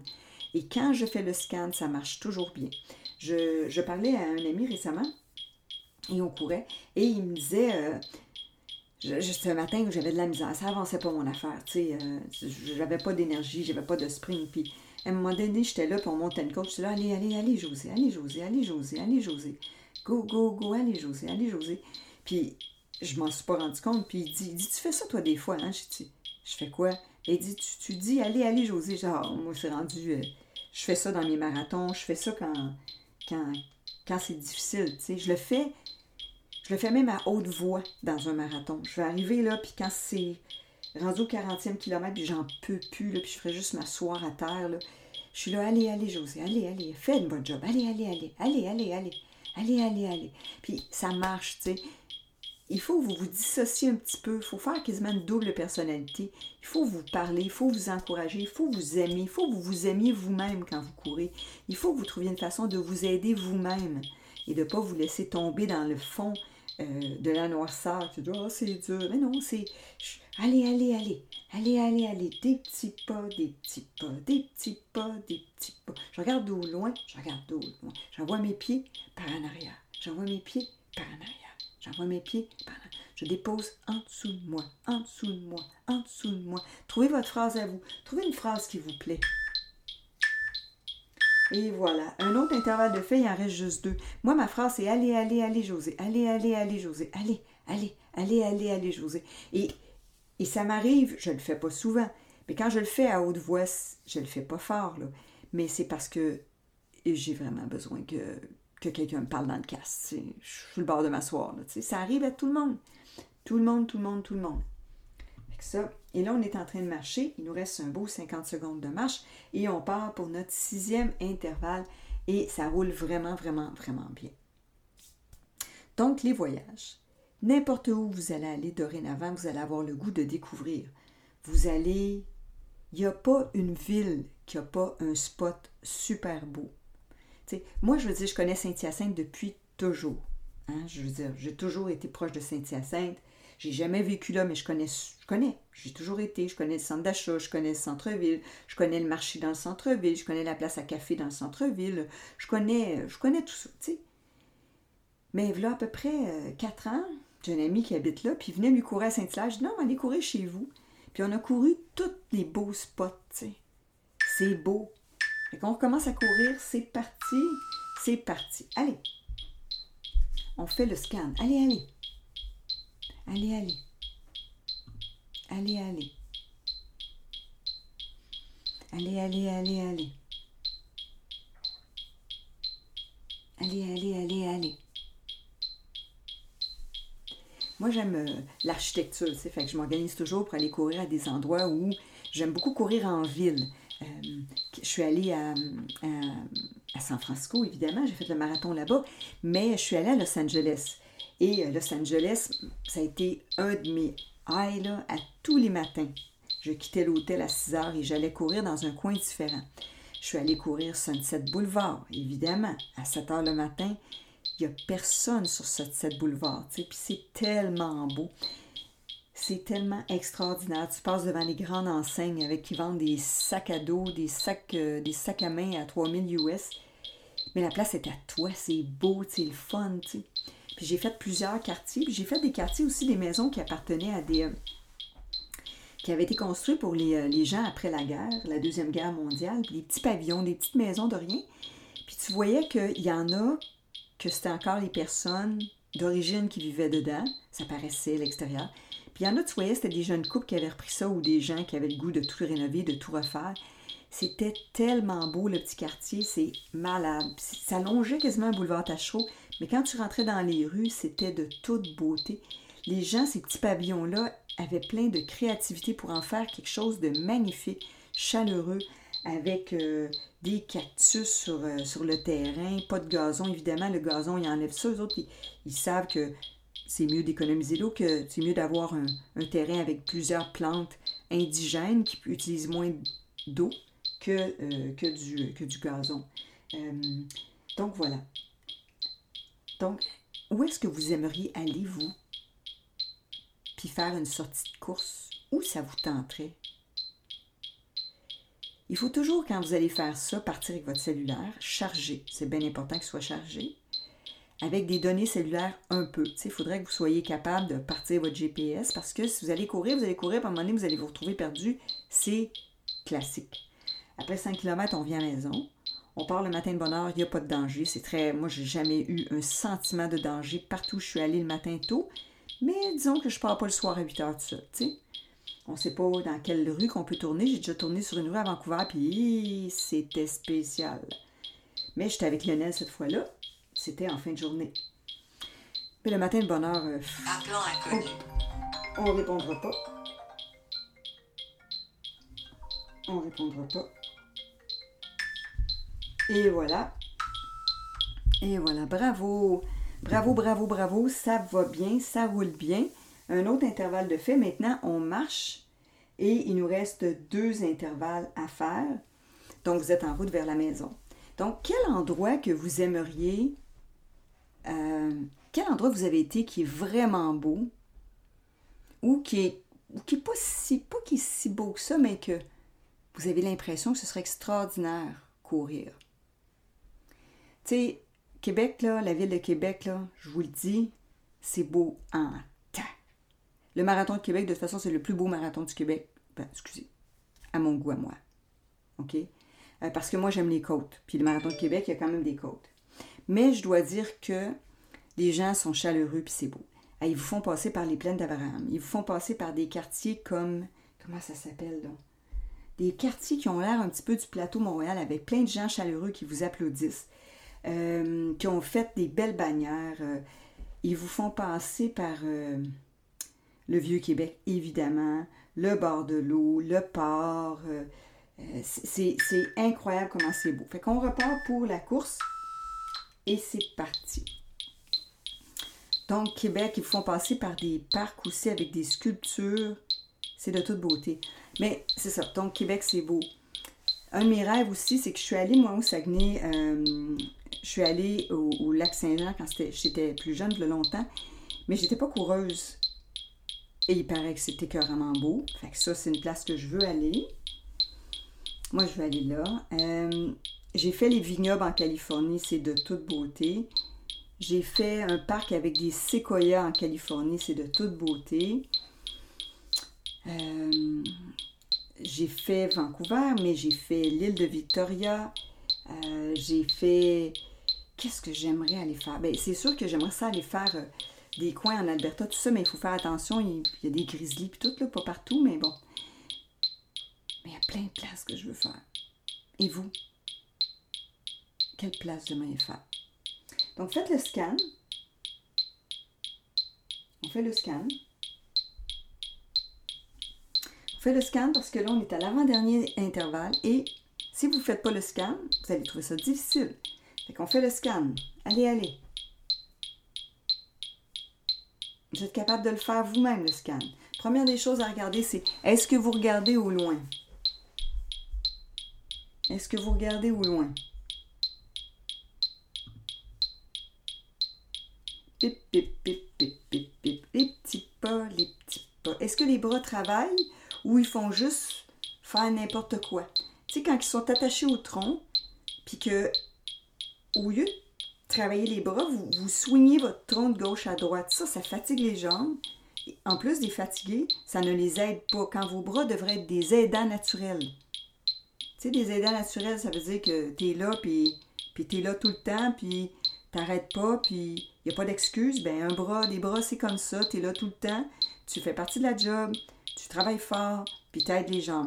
S1: Et quand je fais le scan, ça marche toujours bien. Je, parlais à un ami récemment, et on courait, et il me disait... Euh, Juste un matin que j'avais de la misère, ça avançait pas mon affaire, tu sais, euh, j'avais pas d'énergie, j'avais pas de sprint, puis à un moment donné, j'étais là, pour on montait une côte. Je là, allez, allez, allez, José, allez, José, allez, José, allez, José. Go, go, go, allez, José, allez, José. Puis, je m'en suis pas rendu compte. Puis, il dit, tu fais ça, toi, des fois, hein? Je dis, je fais quoi? il dit, tu, dis, allez, allez, José. Genre, moi, c'est rendu, euh, je fais ça dans mes marathons, je fais ça quand, quand, quand c'est difficile, tu sais. Je le fais, je le fais même à haute voix dans un marathon. Je vais arriver là, puis quand c'est rendu au 40e kilomètre, puis j'en peux plus, puis je ferais juste m'asseoir à terre. Je suis là, allez, allez, José, allez, allez, fais une bonne job, allez, allez, allez, allez, allez, allez, allez, allez, Puis ça marche, tu sais. Il faut que vous vous dissocier un petit peu, il faut faire quasiment une double personnalité. Il faut vous parler, il faut vous encourager, il faut vous aimer, il faut que vous vous aimiez vous-même quand vous courez. Il faut que vous trouviez une façon de vous aider vous-même et de ne pas vous laisser tomber dans le fond euh, de la noirceur. Tu dis, oh, c'est dur. Mais non, c'est allez, allez, allez, allez, allez, allez, des petits pas, des petits pas, des petits pas, des petits pas. Je regarde au loin, je regarde au loin. J'envoie mes pieds par en arrière. J'envoie mes pieds par en arrière. J'envoie mes pieds par en arrière. Je dépose en dessous de moi, en dessous de moi, en dessous de moi. Trouvez votre phrase à vous. Trouvez une phrase qui vous plaît. Et voilà. Un autre intervalle de fait, il en reste juste deux. Moi, ma phrase, c'est allez, allez, allez, José. Allez, allez, allez, José. Allez, allez, allez, allez, allez, José. Et, et ça m'arrive, je ne le fais pas souvent. Mais quand je le fais à haute voix, je ne le fais pas fort. Là. Mais c'est parce que j'ai vraiment besoin que, que quelqu'un me parle dans le casque. Je suis le bord de m'asseoir. Ça arrive à tout le monde. Tout le monde, tout le monde, tout le monde ça. Et là, on est en train de marcher. Il nous reste un beau 50 secondes de marche et on part pour notre sixième intervalle et ça roule vraiment, vraiment, vraiment bien. Donc, les voyages. N'importe où vous allez aller dorénavant, vous allez avoir le goût de découvrir. Vous allez... Il n'y a pas une ville qui n'a pas un spot super beau. moi, je veux dire, je connais Saint-Hyacinthe depuis toujours. Hein. Je veux dire, j'ai toujours été proche de Saint-Hyacinthe. J'ai jamais vécu là, mais je connais, je connais. J'ai toujours été. Je connais le centre d'achat, je connais le centre-ville, je connais le marché dans le centre-ville, je connais la place à café dans le centre-ville, je connais, je connais tout ça, tu sais. Mais là, à peu près euh, quatre ans, j'ai un ami qui habite là, puis il venait lui courir à Saint-Hilaire. Je dis non, on courir chez vous. Puis on a couru tous les beaux spots, tu sais. C'est beau. Et quand on commence à courir, c'est parti, c'est parti. Allez, on fait le scan. Allez, allez. Allez, allez. Allez, allez. Allez, allez, allez, allez. Allez, allez, allez, allez. Moi, j'aime euh, l'architecture, c'est fait que je m'organise toujours pour aller courir à des endroits où j'aime beaucoup courir en ville. Euh, je suis allée à, à San Francisco, évidemment, j'ai fait le marathon là-bas, mais je suis allée à Los Angeles. Et euh, Los Angeles, ça a été un de mes highs à tous les matins. Je quittais l'hôtel à 6 heures et j'allais courir dans un coin différent. Je suis allée courir Sunset Boulevard, évidemment, à 7 heures le matin. Il n'y a personne sur Sunset Boulevard, tu puis c'est tellement beau. C'est tellement extraordinaire. Tu passes devant les grandes enseignes avec qui vendent des sacs à dos, des sacs, euh, des sacs à main à 3000 US. Mais la place est à toi, c'est beau, c'est le fun, tu sais j'ai fait plusieurs quartiers. j'ai fait des quartiers aussi, des maisons qui appartenaient à des. Euh, qui avaient été construits pour euh, les, gens après la guerre, la Deuxième Guerre mondiale, puis des petits pavillons, des petites maisons de rien. Puis tu voyais qu'il y en a que c'était encore les personnes d'origine qui vivaient dedans. Ça paraissait l'extérieur. Puis il y en a, tu voyais, c'était des jeunes couples qui avaient repris ça ou des gens qui avaient le goût de tout rénover, de tout refaire. C'était tellement beau, le petit quartier. C'est malade. ça longeait quasiment un boulevard Tachereau. Mais quand tu rentrais dans les rues, c'était de toute beauté. Les gens, ces petits pavillons-là, avaient plein de créativité pour en faire quelque chose de magnifique, chaleureux, avec euh, des cactus sur, euh, sur, le terrain, pas de gazon, évidemment, le gazon, ils enlèvent ça. Eux autres, ils, savent que c'est mieux d'économiser l'eau, que c'est mieux d'avoir un, terrain avec plusieurs plantes indigènes qui utilisent moins d'eau que, euh, que, du, que, du, gazon. donc voilà. Donc, où est-ce que vous aimeriez aller, vous? Puis faire une sortie de course, où ça vous tenterait? Il faut toujours, quand vous allez faire ça, partir avec votre cellulaire, chargé. C'est bien important qu'il soit chargé. Avec des données cellulaires un peu. Il faudrait que vous soyez capable de partir votre GPS parce que si vous allez courir, vous allez courir, à un moment donné, vous allez vous retrouver perdu. C'est classique. Après 5 km, on vient à la maison. On part le matin de bonheur, il n'y a pas de danger. C'est très. Moi, j'ai jamais eu un sentiment de danger partout où je suis allée le matin tôt. Mais disons que je pars pas le soir à 8 heures de ça, tu sais. On ne sait pas dans quelle rue qu'on peut tourner. J'ai déjà tourné sur une rue à Vancouver, puis c'était spécial. Mais j'étais avec Lionel cette fois-là. C'était en fin de journée. Mais le matin de bonheur... Euh, on répondra pas. On répondra pas. Et voilà. Et voilà. Bravo. Bravo, bravo, bravo. Ça va bien, ça roule bien. Un autre intervalle de fait. Maintenant, on marche et il nous reste deux intervalles à faire. Donc, vous êtes en route vers la maison. Donc, quel endroit que vous aimeriez, euh, quel endroit vous avez été qui est vraiment beau ou qui est, qui est pas si, pas qui si beau que ça, mais que vous avez l'impression que ce serait extraordinaire courir. Tu sais, Québec, la ville de Québec, je vous le dis, c'est beau en temps. Le marathon de Québec, de toute façon, c'est le plus beau marathon du Québec. Ben, excusez, à mon goût, à moi. OK? Euh, parce que moi, j'aime les côtes. Puis le marathon de Québec, il y a quand même des côtes. Mais je dois dire que les gens sont chaleureux, puis c'est beau. Ah, ils vous font passer par les plaines d'Abraham. Ils vous font passer par des quartiers comme. Comment ça s'appelle, donc? Des quartiers qui ont l'air un petit peu du plateau Montréal avec plein de gens chaleureux qui vous applaudissent. Euh, qui ont fait des belles bannières. Euh, ils vous font passer par euh, le vieux Québec, évidemment, le bord de l'eau, le port. c'est incroyable comment c'est beau. Fait qu'on repart pour la course et c'est parti. Donc, Québec, ils vous font passer par des parcs aussi avec des sculptures. C'est de toute beauté. Mais c'est ça. Donc, Québec, c'est beau. Un de mes rêves aussi, c'est que je suis allée, moi, au Saguenay, je suis allée au, lac Saint-Jean quand j'étais plus jeune, de longtemps, mais j'étais pas coureuse. Et il paraît que c'était carrément beau. Fait que ça, c'est une place que je veux aller. Moi, je veux aller là. Euh, j'ai fait les vignobles en Californie, c'est de toute beauté. J'ai fait un parc avec des séquoias en Californie, c'est de toute beauté. Euh, j'ai fait Vancouver, mais j'ai fait l'île de Victoria. Euh, j'ai fait. Qu'est-ce que j'aimerais aller faire? Ben c'est sûr que j'aimerais ça aller faire euh, des coins en Alberta, tout ça, mais il faut faire attention. Il, y a des grizzlies puis tout, pas partout, mais bon. Mais il y a plein de places que je veux faire. Et vous? Quelle place j'aimerais faire? Donc, faites le scan. On fait le scan. On fait le scan parce que là, on est à l'avant-dernier intervalle et si vous ne faites pas le scan, vous allez trouver ça difficile. Fait qu'on fait le scan. Allez, allez. Vous êtes capable de le faire vous-même, le scan. Première des choses à regarder, c'est est-ce que vous regardez au loin? Est-ce que vous regardez au loin? Pip, pip, pip, pip, pip, pip, les petits pas, les petits pas. Est-ce que les bras travaillent ou ils font juste faire n'importe quoi? Tu sais, quand ils sont attachés au tronc, puis que, au lieu de travailler les bras, vous, soignez votre tronc de gauche à droite. Ça, ça fatigue les jambes. en plus des fatigués, ça ne les aide pas, quand vos bras devraient être des aidants naturels. Tu sais, des aidants naturels, ça veut dire que tu es là, puis, tu es là tout le temps, puis t'arrêtes pas, puis il n'y a pas d'excuse. Ben, un bras, des bras, c'est comme ça, tu es là tout le temps, tu fais partie de la job, tu travailles fort, puis aides les jambes.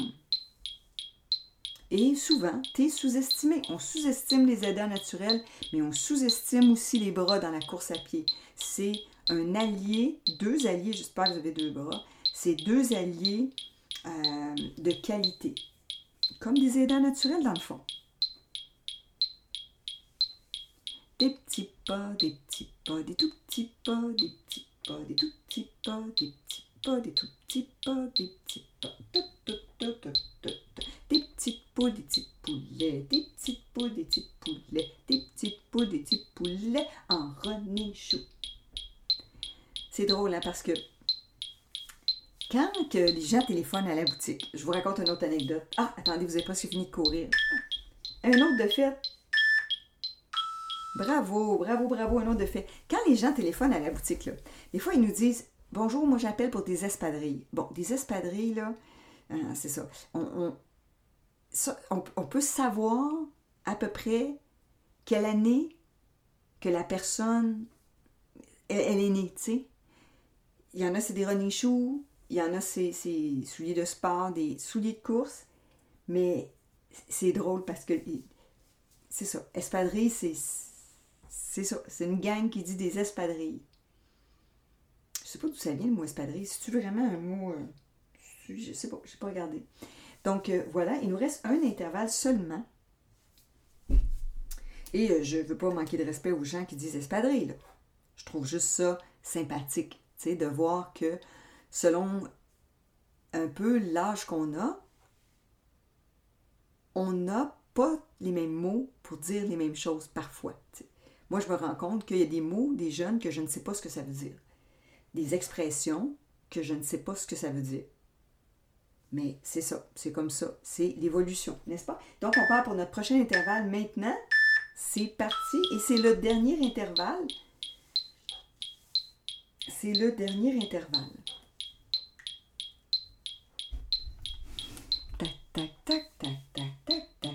S1: Et souvent, tu es sous-estimé. On sous-estime les aidants naturels, mais on sous-estime aussi les bras dans la course à pied. C'est un allié, deux alliés, j'espère que vous avez deux bras, c'est deux alliés euh, de qualité, comme des aidants naturels dans le fond. Des petits pas, des petits pas, des tout petits pas, des petits pas, des tout petits pas, des petits pas, des tout petits pas, des petits pas. Des petites poules, des petits poulets, des petites poules, des petits poulets, des petites poules, des petits poulets en rené chou. C'est drôle, hein, parce que quand euh, les gens téléphonent à la boutique, je vous raconte une autre anecdote. Ah, attendez, vous avez presque fini de courir. Ah, un autre de fait. Bravo, bravo, bravo, un autre de fait. Quand les gens téléphonent à la boutique, là, des fois, ils nous disent Bonjour, moi j'appelle pour des espadrilles. Bon, des espadrilles, là, hein, c'est ça. On, peut savoir à peu près quelle année que la personne, elle, est née, tu sais. Il y en a, c'est des running il y en a, c'est souliers de sport, des souliers de course, mais c'est drôle parce que c'est ça. Espadrilles, c'est ça. C'est une gang qui dit des espadrilles sais pas d'où ça vient le mot espadrille. C'est-tu vraiment un mot. Je euh, je sais pas, je n'ai pas regardé. Donc euh, voilà, il nous reste un intervalle seulement. Et euh, je ne veux pas manquer de respect aux gens qui disent espadrille. Je trouve juste ça sympathique, de voir que selon un peu l'âge qu'on a, on n'a pas les mêmes mots pour dire les mêmes choses parfois. Moi, je me rends compte qu'il y a des mots des jeunes que je ne sais pas ce que ça veut dire des expressions que je ne sais pas ce que ça veut dire. Mais c'est ça, c'est comme ça, c'est l'évolution, n'est-ce pas? Donc, on part pour notre prochain intervalle maintenant. C'est parti et c'est le dernier intervalle. C'est le dernier intervalle. Tac, tac, tac, tac, tac, tac, tac,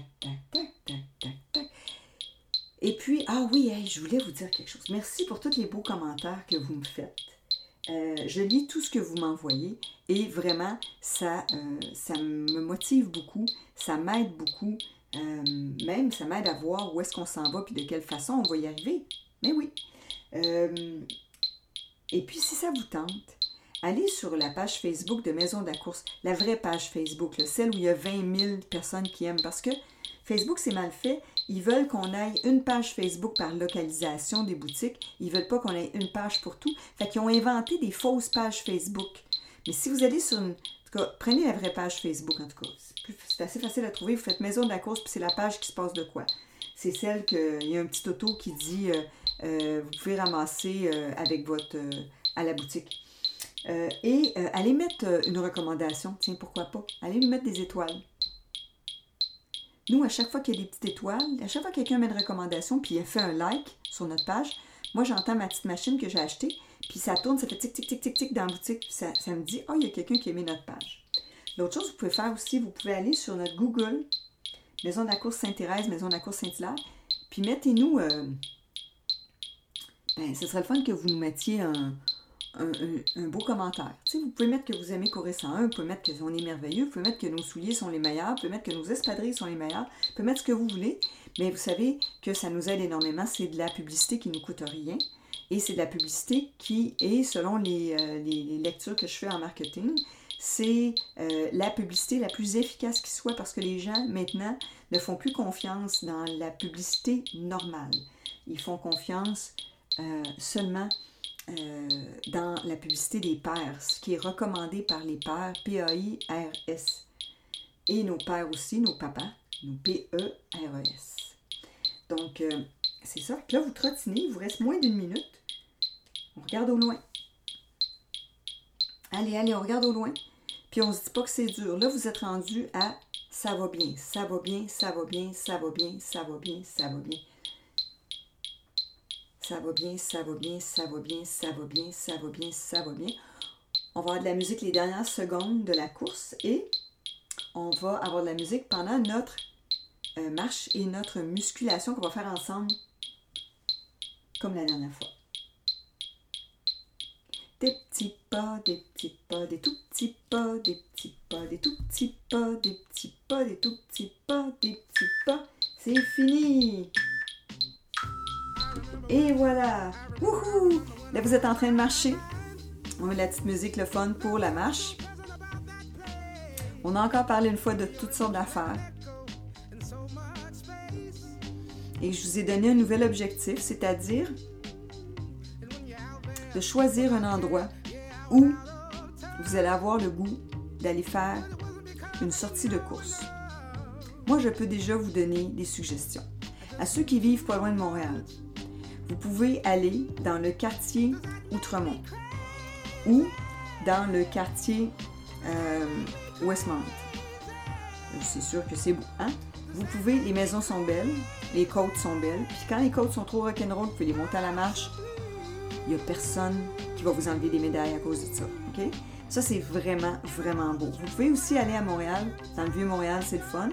S1: tac, tac, tac, tac, Et puis, ah oui, je voulais vous dire quelque chose. Merci pour tous les beaux commentaires que vous me faites. Euh, je lis tout ce que vous m'envoyez et vraiment, ça, euh, ça me motive beaucoup, ça m'aide beaucoup, euh, même ça m'aide à voir où est-ce qu'on s'en va puis de quelle façon on va y arriver. Mais oui. et puis, si ça vous tente, allez sur la page Facebook de Maison de la course, la vraie page Facebook, celle où il y a 20 000 personnes qui aiment parce que Facebook, c'est mal fait. Ils veulent qu'on aille une page Facebook par localisation des boutiques. Ils ne veulent pas qu'on ait une page pour tout. Fait qu'ils ont inventé des fausses pages Facebook. Mais si vous allez sur une. En tout cas, prenez la vraie page Facebook, en tout cas. C'est assez facile à trouver. Vous faites Maison de la course, puis c'est la page qui se passe de quoi. C'est celle qu'il y a un petit auto qui dit euh, euh, vous pouvez ramasser euh, avec votre à la boutique. et allez mettre une recommandation, tiens, pourquoi pas. Allez lui mettre des étoiles. Nous, à chaque fois qu'il y a des petites étoiles, à chaque fois que quelqu'un met une recommandation, puis il fait un like sur notre page, moi, j'entends ma petite machine que j'ai achetée, puis ça tourne, ça fait tic, tic, tic, tic, tic dans la boutique, puis ça, me dit, oh, il y a quelqu'un qui a notre page. L'autre chose que vous pouvez faire aussi, vous pouvez aller sur notre Google, Maison de la course Sainte-Thérèse, Maison de la course Saint-Hilaire, puis mettez-nous, euh, ben, ce serait le fun que vous nous mettiez un, un, beau commentaire. Si vous pouvez mettre que vous aimez courir 101, vous pouvez mettre que vous est merveilleux, vous pouvez mettre que nos souliers sont les meilleurs, vous pouvez mettre que nos espadrilles sont les meilleurs, vous pouvez mettre ce que vous voulez, mais vous savez que ça nous aide énormément. C'est de la publicité qui ne nous coûte rien. Et c'est de la publicité qui est, selon les, euh, lectures que je fais en marketing, c'est euh, la publicité la plus efficace qui soit parce que les gens maintenant ne font plus confiance dans la publicité normale. Ils font confiance euh, seulement euh, dans la publicité des pères, ce qui est recommandé par les pères, P-A-I-R-S. Et nos pères aussi, nos papas, nos p e r e s Donc, euh, c'est ça. là, vous trottinez, vous reste moins d'une minute. On regarde au loin. Allez, allez, on regarde au loin. Puis on se dit pas que c'est dur. Là, vous êtes rendu à ça va bien, ça va bien, ça va bien, ça va bien, ça va bien, ça va bien. Ça va bien, ça va bien, ça va bien, ça va bien, ça va bien, ça va bien. On va avoir de la musique les dernières secondes de la course et on va avoir de la musique pendant notre euh, marche et notre musculation qu'on va faire ensemble comme la dernière fois. Des petits pas, des petits pas, des tout petits pas, des petits pas, des tout petits pas, des petits pas, des tout petits pas, des petits pas. C'est fini! Et voilà! Wouhou! Là, vous êtes en train de marcher. On met la petite musique, le fun pour la marche. On a encore parlé une fois de toutes sortes d'affaires. Et je vous ai donné un nouvel objectif, c'est-à-dire de choisir un endroit où vous allez avoir le goût d'aller faire une sortie de course. Moi, je peux déjà vous donner des suggestions. À ceux qui vivent pas loin de Montréal, vous pouvez aller dans le quartier Outremont ou dans le quartier euh, Westmount. C'est sûr que c'est beau, hein? Vous pouvez, les maisons sont belles, les côtes sont belles, puis quand les côtes sont trop rock'n'roll, vous pouvez les monter à la marche. Il n'y a personne qui va vous enlever des médailles à cause de ça, OK? Ça, c'est vraiment, vraiment beau. Vous pouvez aussi aller à Montréal, dans le vieux Montréal, c'est le fun.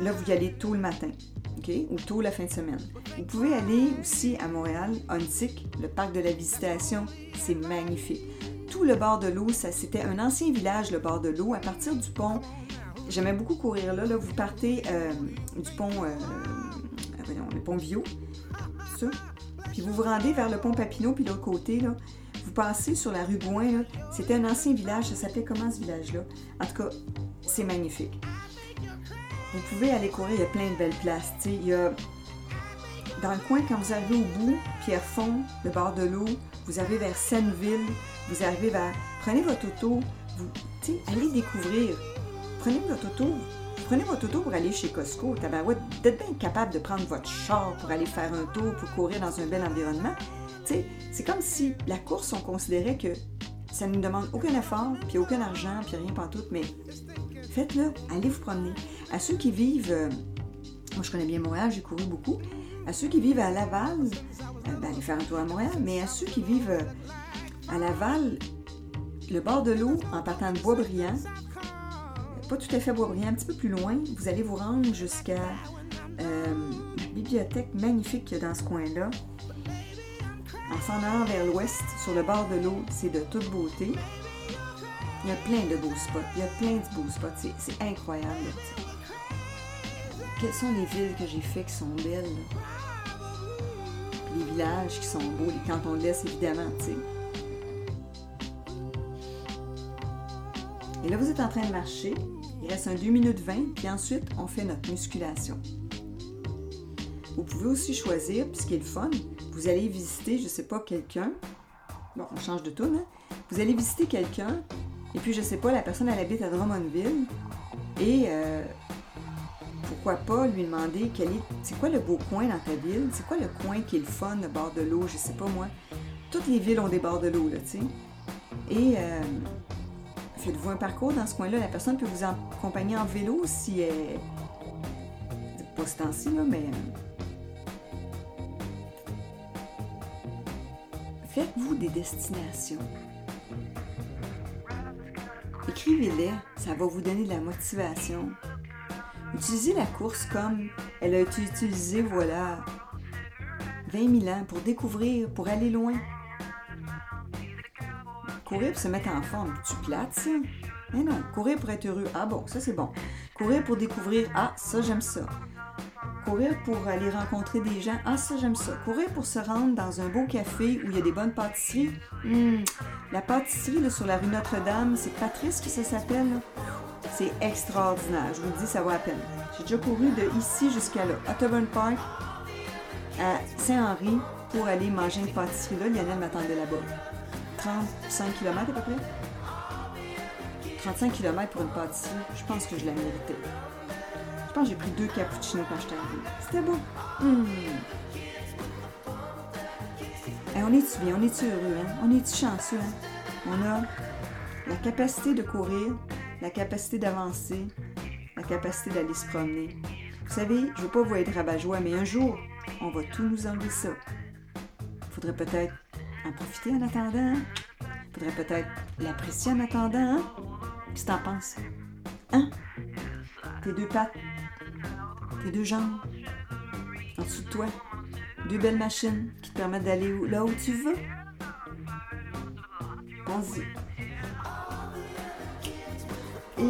S1: Là, vous y allez tôt le matin, OK? Ou tôt la fin de semaine. Vous pouvez aller aussi à Montréal, Ontic, le parc de la visitation. C'est magnifique. Tout le bord de l'eau, ça c'était un ancien village, le bord de l'eau, à partir du pont. J'aimais beaucoup courir là. là vous partez euh, du pont, euh, voyons, le pont Viau, ça. Puis vous vous rendez vers le pont Papineau, puis l'autre côté, là vous passez sur la rue Gouin, c'était un ancien village, ça s'appelait comment ce village-là? En tout cas, c'est magnifique. Vous pouvez aller courir, il y a plein de belles places. dans le coin, quand vous arrivez au bout, fond, le bord de l'eau, vous arrivez vers Seineville, vous arrivez vers. Prenez votre auto, vous, allez découvrir. Prenez votre auto, prenez votre auto pour aller chez Costco. Tabarouette, vous êtes bien capable de prendre votre char pour aller faire un tour, pour courir dans un bel environnement. C'est comme si la course, on considérait que ça ne nous demande aucun effort, puis aucun argent, puis rien tout, mais Faites-le, allez vous promener. À ceux qui vivent, euh, moi je connais bien Montréal, j'ai couru beaucoup. À ceux qui vivent à Laval, euh, ben, allez faire un tour à Montréal, mais à ceux qui vivent euh, à Laval, le bord de l'eau, en partant de Boisbriand, pas tout à fait Boisbriand, un petit peu plus loin, vous allez vous rendre jusqu'à la bibliothèque magnifique qu'il y dans ce coin-là. En s'en allant vers l'ouest, sur le bord de l'eau, c'est de toute beauté. Il y a plein de beaux spots. Il y a plein de beaux spots. C'est incroyable. Quelles sont les villes que j'ai faites qui sont belles? les villages qui sont beaux, les cantons de l'Est, évidemment, tu Et là, vous êtes en train de marcher. Il reste un 2 minutes 20, puis ensuite, on fait notre musculation. Vous pouvez aussi choisir, puis ce qui est le fun, vous allez visiter, je ne sais pas, quelqu'un. Bon, on change de tourne, hein. Vous allez visiter quelqu'un et puis, je sais pas, la personne, elle habite à Drummondville. Et euh, pourquoi pas lui demander quel est, c'est quoi le beau coin dans ta ville? C'est quoi le coin qui est le fun, le bord de l'eau? Je sais pas, moi. Toutes les villes ont des bords de l'eau, là, tu sais. Et euh, faites-vous un parcours dans ce coin-là. La personne peut vous accompagner en vélo si elle. Pas ce temps-ci, là, mais. Euh, faites-vous des destinations. Écrivez-les, ça va vous donner de la motivation. Utilisez la course comme elle a été utilisée, voilà, 20 000 ans pour découvrir, pour aller loin. Courir pour se mettre en forme, tu plates, ça? Mais non, courir pour être heureux, ah bon, ça c'est bon. Courir pour découvrir, ah ça j'aime ça courir pour aller rencontrer des gens, ah ça j'aime ça. Courir pour se rendre dans un beau café où il y a des bonnes pâtisseries. Hmm. La pâtisserie sur la rue Notre-Dame, c'est Patrice qui ça s'appelle. C'est extraordinaire, je vous le dis, ça vaut la peine. J'ai déjà couru de ici jusqu'à là, Autobahn Park, à Saint-Henri, pour aller manger une pâtisserie là. Lionel m'attendait là-bas. 35 km à peu près. 35 km pour une pâtisserie, je pense que je la méritais j'ai pris deux cappuccinos quand je t'ai arrivée. C'était beau. Hmm. Eh, on est-tu bien? On est-tu heureux? Hein? On est-tu chanceux? Hein? On a la capacité de courir, la capacité d'avancer, la capacité d'aller se promener. Vous savez, je ne veux pas vous être rabat-joie, mais un jour, on va tout nous enlever ça. Il Faudrait peut-être en profiter en attendant. Faudrait peut-être l'apprécier en attendant. Hein? Qu'est-ce que tu en penses? Hein? Tes deux pattes tes deux jambes, en dessous de toi, deux belles machines qui te permettent d'aller là où tu veux. On y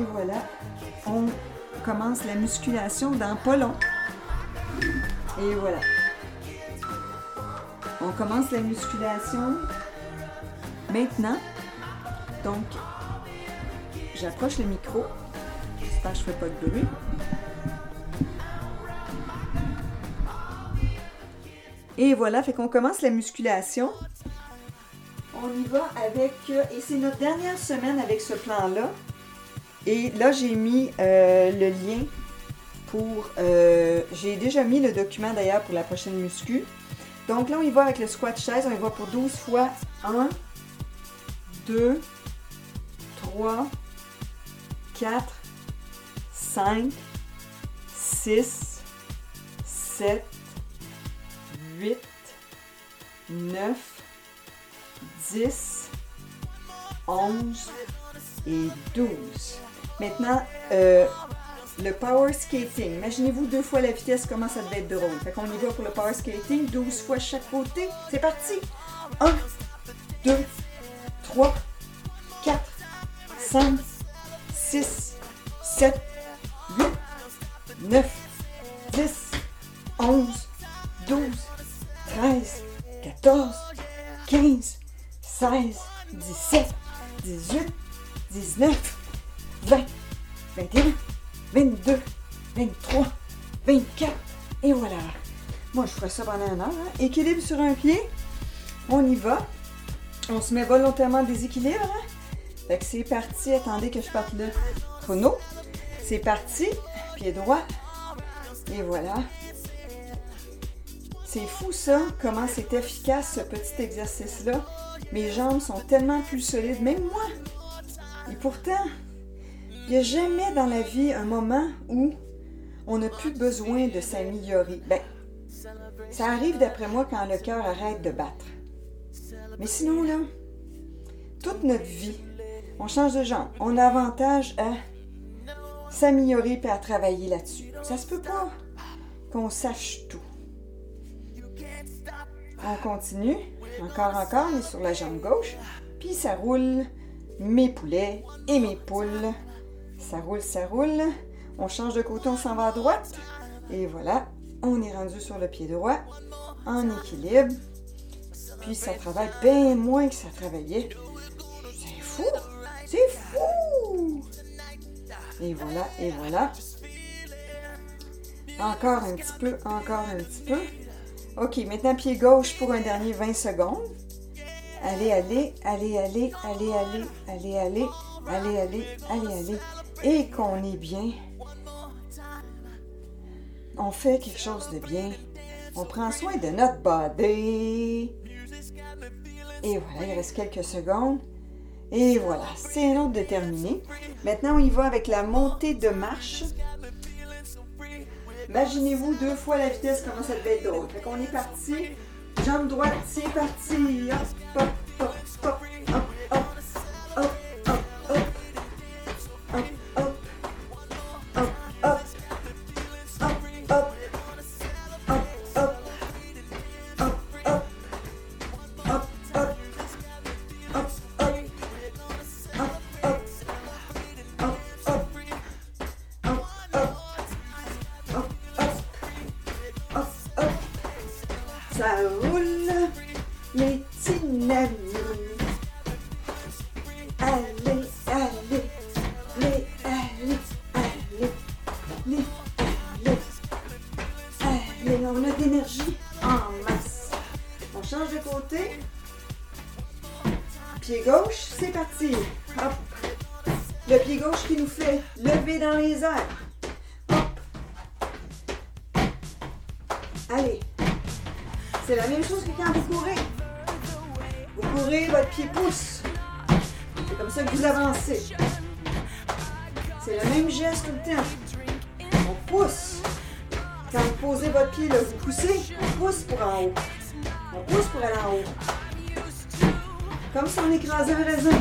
S1: Et voilà, on commence la musculation dans pas long. Et voilà. On commence la musculation maintenant. Donc, j'approche le micro. J'espère que je ne fais pas de bruit. Et voilà, fait qu'on commence la musculation. On y va avec, euh, et c'est notre dernière semaine avec ce plan-là. Et là, j'ai mis euh, le lien pour, euh, j'ai déjà mis le document d'ailleurs pour la prochaine muscu. Donc là, on y va avec le squat chaise, on y va pour 12 fois 1, 2, 3, 4, 5, 6, 7, 8, 9, 10, 11 et 12. Maintenant, euh, le power skating. Imaginez-vous deux fois la vitesse, comment ça devait être drôle. Fait qu'on y va pour le power skating, 12 fois chaque côté. C'est parti! 1, 2, 3, 4, 5, 6, 7, 8, 9, 10, 11, 12, 13, 14, 15, 16, 17, 18, 19, 20, 21, 22, 23, 24, et voilà. Moi, je ferai ça pendant un heure. Hein. Équilibre sur un pied. On y va. On se met volontairement en déséquilibre. Hein. Fait que c'est parti. Attendez que je parte le chrono. C'est parti. Pied droit. Et voilà. C'est fou ça, comment c'est efficace ce petit exercice-là. Mes jambes sont tellement plus solides, même moi. Et pourtant, il n'y a jamais dans la vie un moment où on n'a plus besoin de s'améliorer. Ben, ça arrive d'après moi quand le cœur arrête de battre. Mais sinon, là, toute notre vie, on change de jambe, on a avantage à s'améliorer et à travailler là-dessus. Ça se peut pas qu'on sache tout. On continue. Encore, encore, on est sur la jambe gauche. Puis ça roule. Mes poulets et mes poules. Ça roule, ça roule. On change de côté, on s'en va à droite. Et voilà, on est rendu sur le pied droit, en équilibre. Puis ça travaille bien moins que ça travaillait. C'est fou! C'est fou! Et voilà, et voilà. Encore un petit peu, encore un petit peu. OK, maintenant pied gauche pour un dernier 20 secondes. Allez, allez, allez, allez, allez, allez, allez, allez, allez, allez, allez, allez. Et qu'on est bien. On fait quelque chose de bien. On prend soin de notre body. Et voilà, il reste quelques secondes. Et voilà, c'est l'autre de terminer. Maintenant, on y va avec la montée de marche. Imaginez-vous deux fois la vitesse, comment ça devait être drôle. Fait qu'on est parti. Jambe droite, c'est parti. hop, hop, hop, hop, hop, hop, hop, hop, hop, hop, hop, hop, hop, hop, hop, hop, hop, hop, hop. pied pousse. C'est comme ça que vous avancez. C'est le même geste tout le temps. On pousse. Quand vous posez votre pied, là, vous poussez, on pousse pour en haut. On pousse pour aller en haut. Comme si on écrasait un raisin.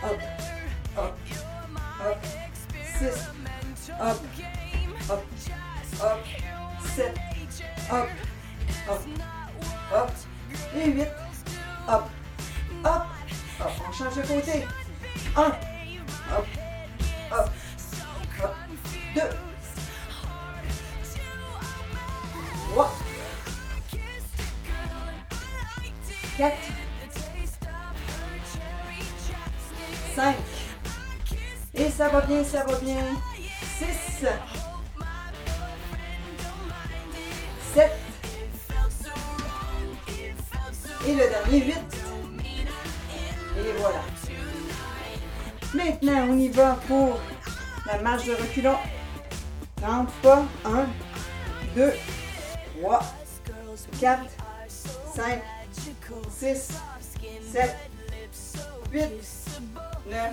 S1: hop, hop, hop, 6, hop, hop, hop, 7, hop, hop, hop, et hop, hop, hop, on change de côté, 1, hop, hop, hop, 2, 3, 4, Ça va bien, ça va bien. 6. 7. Et le dernier, 8. Et voilà. Maintenant, on y va pour la marche de reculons. 30 fois, 1, 2, 3, 4, 5, 6, 7, 8, 9,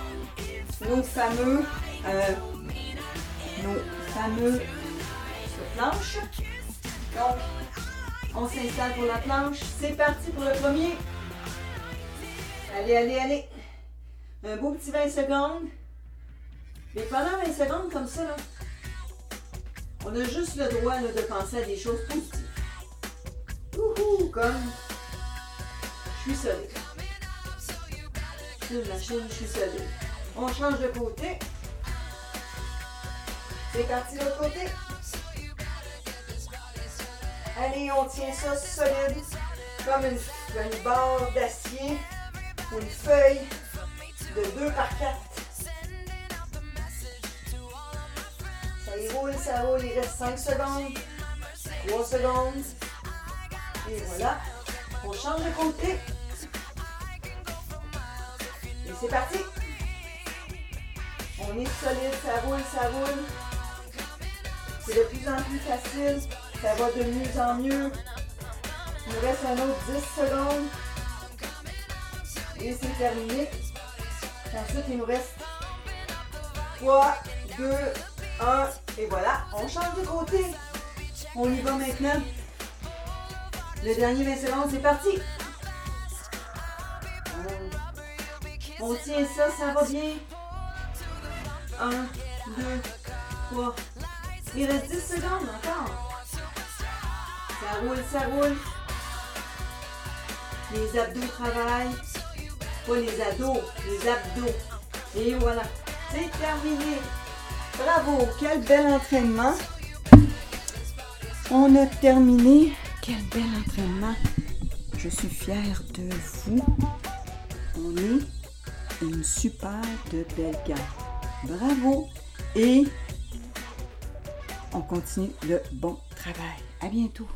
S1: nos fameux, euh, nos fameux planches. Donc, on s'installe pour la planche. C'est parti pour le premier. Allez, allez, allez. Un beau petit 20 secondes. Mais pendant 20 secondes, comme ça, là, on a juste le droit de penser à des choses positives. Ouhou, comme je suis solide. je suis solide. On change de côté. C'est parti de l'autre côté. Allez, on tient ça solide, comme une, barre d'acier ou une feuille de 2 par 4. Ça y roule, ça roule, il reste 5 secondes, 3 secondes. Et voilà, on change de côté. Et c'est parti. On est solide, ça roule, ça roule. C'est de plus en plus facile. Ça va de mieux en mieux. Il nous reste un autre 10 secondes. Et c'est terminé. Ensuite, il nous reste 3, 2, 1. Et voilà, on change de côté. On y va maintenant. Le dernier 20 secondes, c'est parti. On tient ça, ça va bien. 1, 2, 3. Il reste 10 secondes encore. Ça roule, ça roule. Les abdos travaillent. Pas oh, les ados, les abdos. Et voilà, c'est terminé. Bravo, quel bel entraînement. On a terminé. Quel bel entraînement. Je suis fière de vous. On est une super de belle garde. Bravo et on continue le bon travail. À bientôt.